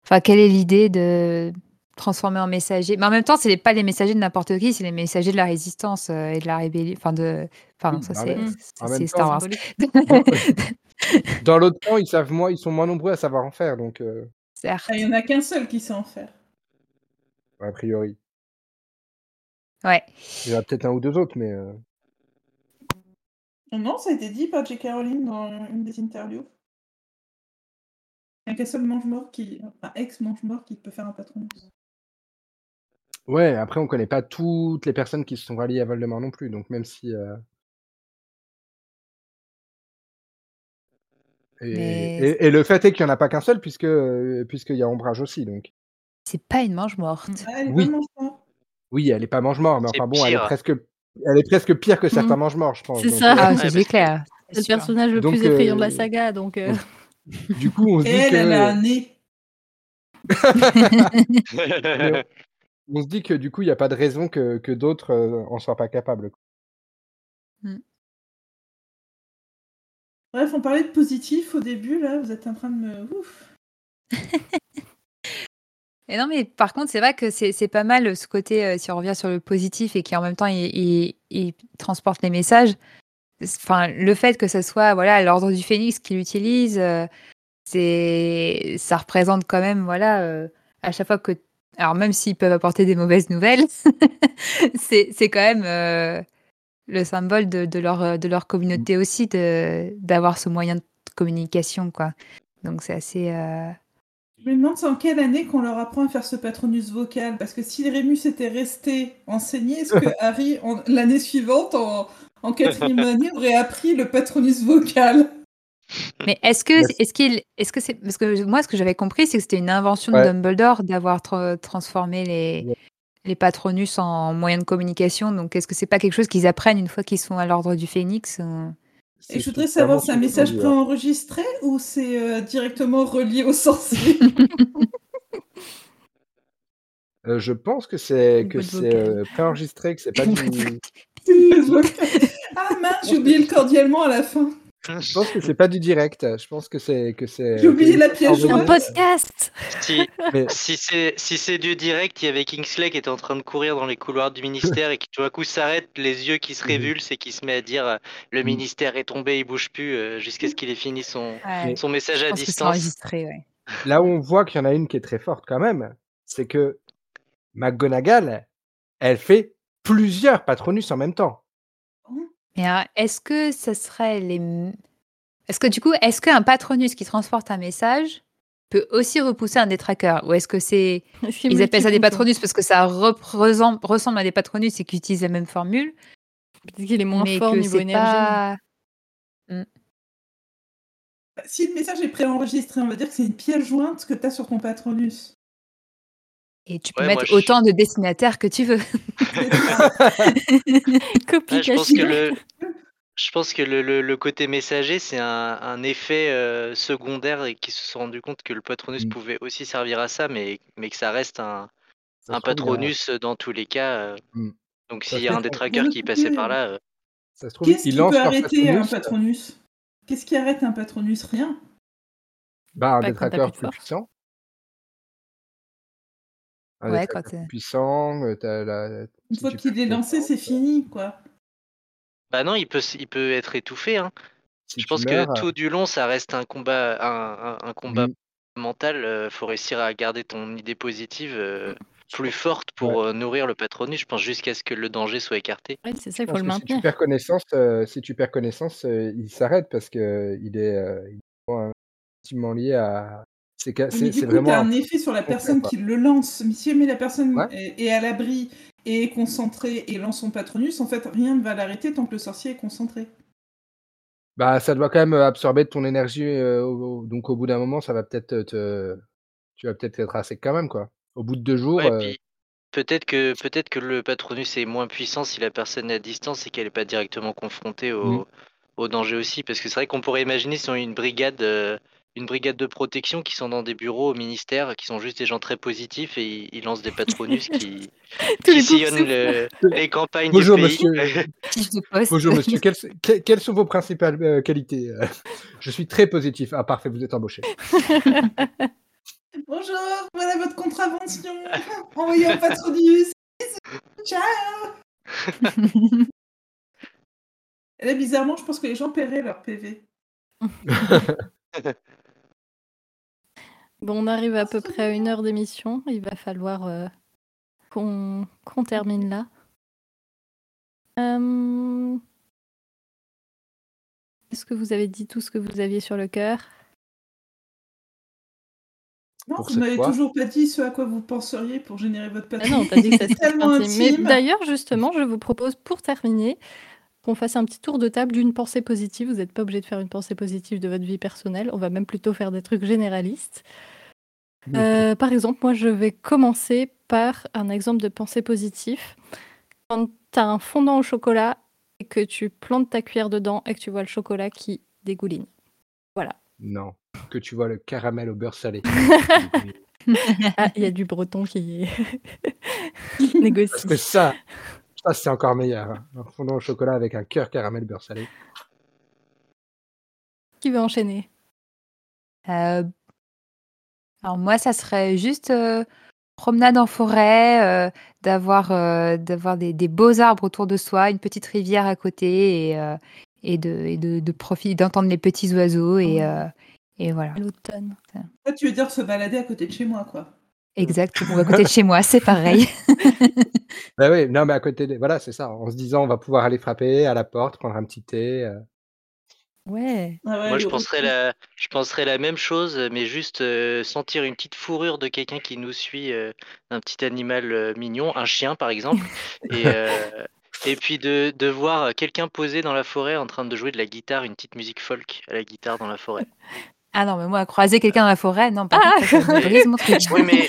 S3: Enfin, quelle est l'idée de transformer en messager? Mais en même temps, c'est pas les messagers de n'importe qui, c'est les messagers de la résistance euh, et de la rébellion. Enfin, de. Enfin, non,
S2: Oui,
S3: ça
S2: bah
S3: c'est
S2: temps,
S3: Star Wars. *laughs*
S2: Dans l'autre camp, ils savent moins, ils sont moins nombreux à savoir en faire, donc euh,
S3: Certes.
S4: Ah, Il n'y en a qu'un seul qui sait en faire.
S2: a priori.
S3: Ouais.
S2: Il y en a peut-être un ou deux autres, mais euh,
S4: Non, ça a été dit par J.K. Rowling dans une des interviews. Il n'y a qu'un seul mange-mort qui. Enfin, ex-mange-mort qui peut faire un patron.
S2: ouais. Après, on connaît pas toutes les personnes qui se sont ralliées à Voldemort non plus, donc même si. euh, Et,
S3: Mais-
S2: et- et le fait est qu'il n'y en a pas qu'un seul, puisque euh, puisqu'il y a Ombrage aussi, donc.
S3: C'est pas une manche morte.
S4: Ah, elle est
S2: Oui.
S4: pas mange-mort.
S2: Oui, elle est pas mange-mort, mais enfin bon, elle est presque, elle est presque pire que certains
S1: Mhm.
S2: mange-morts, je pense.
S1: C'est ça.
S2: euh,
S3: Ah, c'est clair.
S1: C'est le personnage le
S2: Donc,
S1: plus effrayant de la
S2: euh,
S1: saga, donc. euh,
S2: Du coup, on se
S4: Et
S2: dit
S4: elle,
S2: que
S4: elle a un nez. *laughs*
S2: On se dit que du coup, il y a pas de raison que que d'autres, en soient pas capables, quoi.
S4: Bref, on parlait de positif au début, là, vous êtes en train de me. Ouf. *laughs*
S3: Et non, mais par contre, c'est vrai que c'est pas mal ce côté, euh, si on revient sur le positif et qui en même temps il, il- il transporte les messages. Enfin, le fait que ce soit voilà l'ordre du Phénix qui l'utilise, euh, c'est ça représente quand même voilà euh, à chaque fois que alors même s'ils peuvent apporter des mauvaises nouvelles, *laughs* c'est quand même le symbole de, de leur de leur communauté aussi de d'avoir ce moyen de communication quoi. Donc c'est assez euh,
S4: Je me demande c'est en quelle année qu'on leur apprend à faire ce patronus vocal? Parce que si Rémus était resté enseigné, est-ce que *laughs* Harry, l'année suivante, en, en quatrième année, aurait appris le patronus vocal?
S3: Mais est-ce que est-ce qu'il est-ce que c'est parce que moi ce que j'avais compris c'est que c'était une invention
S2: Ouais.
S3: de Dumbledore d'avoir tra- transformé les
S2: Ouais.
S3: les patronus en moyens de communication donc est-ce que c'est pas quelque chose qu'ils apprennent une fois qu'ils sont à l'ordre du Phénix ou-
S4: Et je voudrais savoir, c'est un message préenregistré ou c'est euh, directement relié au sorcier?
S2: Heu, *laughs* je pense que c'est que c'est, heu, préenregistré, que c'est *laughs* pas du
S4: Ah mince, j'ai oublié le cordialement à la fin.
S2: Je pense que c'est pas du direct. Je pense que c'est que c'est
S4: J'ai oublié la
S2: c'est
S4: pièce
S1: Un
S4: jointe.
S2: enregistré.
S1: podcast
S5: Si,
S2: Mais
S5: si c'est si c'est du direct, il y avait Kingsley qui était en train de courir dans les couloirs du ministère et qui tout à coup s'arrête, les yeux qui se
S2: Mmh
S5: révulsent et qui se met à dire euh, le
S2: Mmh.
S5: ministère est tombé, il bouge plus euh, jusqu'à ce qu'il ait fini son,
S3: Ouais,
S5: son message à
S3: c'est
S5: distance.
S3: enregistré ouais.
S2: là où on voit qu'il y en a une qui est très forte quand même, c'est que McGonagall, elle fait plusieurs Patronus en même temps.
S3: Mais alors, est-ce que ce serait les m- est-ce que du coup est-ce qu'un patronus qui transporte un message peut aussi repousser un détraqueur ou est-ce que c'est *laughs*
S1: C'est
S3: ils appellent ça des
S1: multifonction.
S3: patronus parce que ça représente- ressemble à des patronus et qu'ils utilisent la même formule
S1: Peut-être qu'il est moins
S3: mais
S1: fort
S3: que
S1: niveau
S3: c'est
S1: énergie.
S3: pas
S4: Si le message est préenregistré, on va dire que c'est une pièce jointe que tu as sur ton patronus.
S3: Et tu peux
S5: Ouais,
S3: mettre
S5: moi, je-
S3: autant de destinataires que tu veux. *laughs*
S1: Copie
S5: Ouais, je pense que le je pense que le, le- le côté messager, c'est un, un effet euh, secondaire et qu'ils se sont rendus compte que le patronus
S2: Mm.
S5: pouvait aussi servir à ça, mais, mais que ça reste un,
S2: Ça
S5: patronus dans tous les cas. euh.
S2: Mm.
S5: Donc s'il y a un détraqueur qui passait par là, euh,
S2: Ça se trouve,
S4: Qu'est-ce qui peut arrêter un
S2: Patronus.
S4: Qu'est-ce qui arrête un patronus? Rien.
S2: Bah, un détraqueur
S1: plus
S2: plus puissant. Un
S3: Ouais,
S2: détraqueur
S3: quand,
S2: plus
S3: euh,
S2: puissant, euh, t'as la
S4: Une
S2: si
S4: fois
S2: tu
S4: qu'il
S2: perds
S4: est lancé, c'est fini, quoi.
S5: bah non, il peut, s- il peut être étouffé. Hein.
S2: si
S5: Je
S2: tu
S5: pense
S2: meurs,
S5: que tout du long, ça reste un combat, un, un- un combat
S2: Mm.
S5: mental. euh, faut réussir à garder ton idée positive euh, plus forte pour euh, nourrir le patronus. Je pense jusqu'à ce que le danger soit écarté.
S1: Ouais, c'est ça,
S2: je
S1: il faut
S2: pense
S1: le
S2: que si tu
S1: maintenir.
S2: perds connaissance, euh, si tu perds connaissance, euh, il s'arrête parce que euh, il est, euh, il est intimement lié à. C'est
S4: Mais
S2: c'est
S4: du
S2: c'est
S4: coup,
S2: vraiment.
S4: as
S2: un-
S4: effet sur la personne qui le lance. Mais si jamais la personne
S2: Ouais.
S4: est, est à l'abri et est concentrée et lance son patronus, en fait, rien ne va l'arrêter tant que le sorcier est concentré.
S2: Bah, ça doit quand même absorber ton énergie. euh, au- donc au bout d'un moment, ça va peut-être te, tu vas peut-être être assez quand même quoi. Au bout de deux jours.
S5: Ouais,
S2: euh,
S5: puis peut-être que peut-être que le patronus est moins puissant si la personne est à distance et qu'elle n'est pas directement confrontée au,
S2: Mm.
S5: au danger aussi. Parce que c'est vrai qu'on pourrait imaginer si on a une brigade, euh, une brigade de protection qui sont dans des bureaux au ministère, qui sont juste des gens très positifs et ils, ils lancent des patronus qui, *laughs*
S1: Tous
S5: qui
S1: les
S5: sillonnent le- les campagnes
S2: Bonjour
S5: du
S2: monsieur. *laughs* Bonjour monsieur. *laughs* Quelles, que- quelles sont vos principales euh, qualités euh? Je suis très positif. Ah parfait, vous êtes embauché.
S4: Bonjour, voilà votre contravention. Envoyez un patronus. Ciao. Et là, bizarrement, je pense que les gens paieraient leur PV.
S1: Bon, on arrive à peu près à une heure d'émission. Il va falloir euh, qu'on qu'on termine là. Euh, Est-ce que vous avez dit tout ce que vous aviez sur le cœur?
S4: Non,
S2: Pour
S4: vous n'avez toujours pas dit ce à quoi vous penseriez pour générer votre
S1: Ah
S4: patronus.
S1: non, t'as dit que ça *laughs*
S4: tellement
S1: intime. Mais
S4: intime.
S1: d'ailleurs, justement, je vous propose pour terminer qu'on fasse un petit tour de table d'une pensée positive. Vous n'êtes pas obligé de faire une pensée positive de votre vie personnelle. On va même plutôt faire des trucs généralistes. Euh, par exemple, moi, je vais commencer par un exemple de pensée positive. Quand tu as un fondant au chocolat et que tu plantes ta cuillère dedans et que tu vois le chocolat qui dégouline. Voilà.
S2: Non. Que tu vois le caramel au beurre salé. *laughs* *laughs*
S1: Ah, il y a du breton qui *laughs* négocie.
S2: Parce que ça, ça c'est encore meilleur. hein. Un fondant au chocolat avec un cœur caramel beurre salé.
S1: Qui veut enchaîner?
S3: Euh, alors moi, ça serait juste euh, promenade en forêt, euh, d'avoir euh, d'avoir des, des beaux arbres autour de soi, une petite rivière à côté et, euh, et de, et de, de profiter d'entendre les petits oiseaux et,
S1: Oh.
S3: euh, et voilà.
S1: l'automne
S4: Toi, tu veux dire se balader à côté de chez moi, quoi.
S3: Exactement, à côté de chez moi, c'est pareil. *laughs*
S2: Bah oui, non, mais à côté, des... voilà, c'est ça. En se disant, on va pouvoir aller frapper à la porte, prendre un petit thé. euh.
S1: Ouais.
S4: Ah ouais,
S5: Moi, je penserais la, je penserais la même chose, mais juste euh, sentir une petite fourrure de quelqu'un qui nous suit, euh, un petit animal euh, mignon, un chien par exemple, *laughs* et, euh, et puis de, de voir quelqu'un posé dans la forêt en train de jouer de la guitare, une petite musique folk à la guitare dans la forêt.
S3: Ah non, mais moi, croiser quelqu'un dans la forêt, non, par
S1: Ah
S3: contre, ça, ça me brise mon truc.
S5: Oui, mais.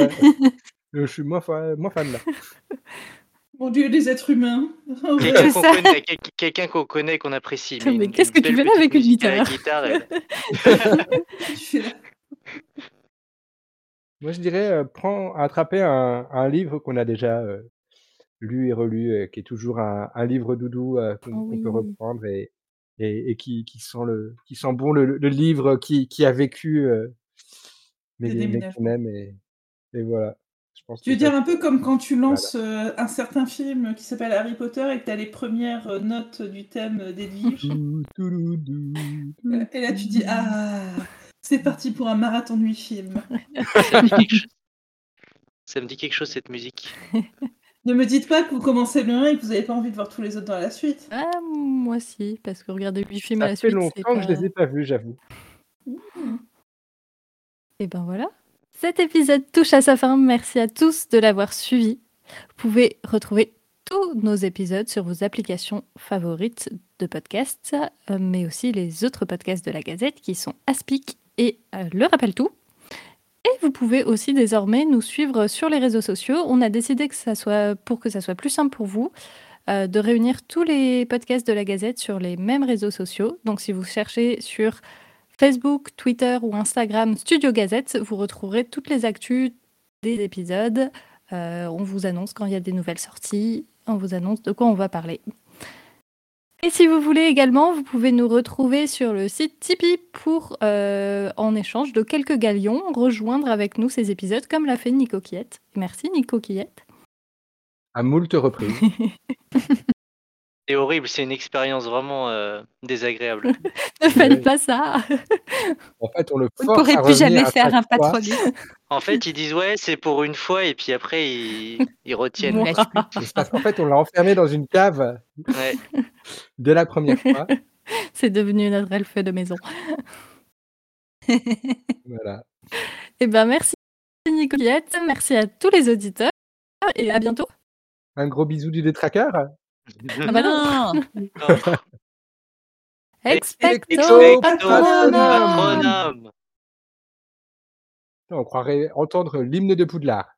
S2: Euh, *laughs* Je suis moins, fa- moins fan là. *laughs*
S4: Mon Dieu, les êtres humains. Oh,
S5: quelqu'un qu'on connaît, qu'on connaît, qu'on apprécie.
S1: Mais qu'est-ce que tu fais là avec une guitare
S5: guitare. *laughs*
S2: Moi, je dirais, euh, prends, attraper un, un livre qu'on a déjà euh, lu et relu, euh, qui est toujours un, un livre doudou euh, qu'on
S1: Oh
S2: peut reprendre et, et, et qui, qui sent le, qui sent bon le, le livre qui, qui a vécu euh, mais,
S4: Le
S2: mais
S4: déménagement.
S2: qu'on aime et, et voilà. Je pense
S4: Tu veux dire un peu comme quand tu lances euh, un certain film qui s'appelle Harry Potter et que tu as les premières euh, notes du thème euh, d'Edwige. Et là, tu dis Ah, c'est parti pour un marathon de huit films.
S5: Ça me dit quelque chose cette musique. *laughs*
S4: Ne me dites pas que vous commencez le 1 et que vous n'avez pas envie de voir tous les autres dans la suite.
S1: Ah, moi si, parce que regarder huit films à
S2: Ça
S1: la
S2: fait
S1: suite, c'est
S2: longtemps que je les ai pas vus, j'avoue.
S1: Et ben voilà. Cet épisode touche à sa fin. Merci à tous de l'avoir suivi. Vous pouvez retrouver tous nos épisodes sur vos applications favorites de podcasts, euh, mais aussi les autres podcasts de la Gazette qui sont Aspic et euh, Le Rappel Tout. Et vous pouvez aussi désormais nous suivre sur les réseaux sociaux. On a décidé que ça soit, pour que ça soit plus simple pour vous, euh, de réunir tous les podcasts de la Gazette sur les mêmes réseaux sociaux. Donc si vous cherchez sur Facebook, Twitter ou Instagram Studio Gazette, vous retrouverez toutes les actus des épisodes. Euh, on vous annonce quand il y a des nouvelles sorties, on vous annonce de quoi on va parler. Et si vous voulez également, vous pouvez nous retrouver sur le site Tipeee pour, euh, en échange de quelques galions, rejoindre avec nous ces épisodes comme l'a fait Nico Quillette. Merci Nico Quillette.
S2: À moult reprises. *laughs*
S5: C'est horrible, c'est une expérience vraiment euh, désagréable. *laughs*
S1: Ne faites pas ça *laughs*
S2: En fait, on le
S3: Vous ne
S2: force
S3: pourrez plus jamais
S2: à
S3: faire un patronus.
S5: En fait, ils disent ouais, c'est pour une fois, et puis après, ils, ils retiennent. *laughs*
S2: C'est parce qu'en fait, on l'a enfermé dans une cave
S5: Ouais.
S2: dès la première fois.
S1: C'est devenu notre elfe de maison.
S2: Voilà.
S1: Eh ben merci Nico Quillette, merci à tous les auditeurs et à bientôt.
S2: Un gros bisou du détraqueur.
S1: Ah bah non. Expecto
S2: Expecto
S1: patronum.
S2: patronum.
S5: Patronum.
S2: On croirait entendre l'hymne de Poudlard.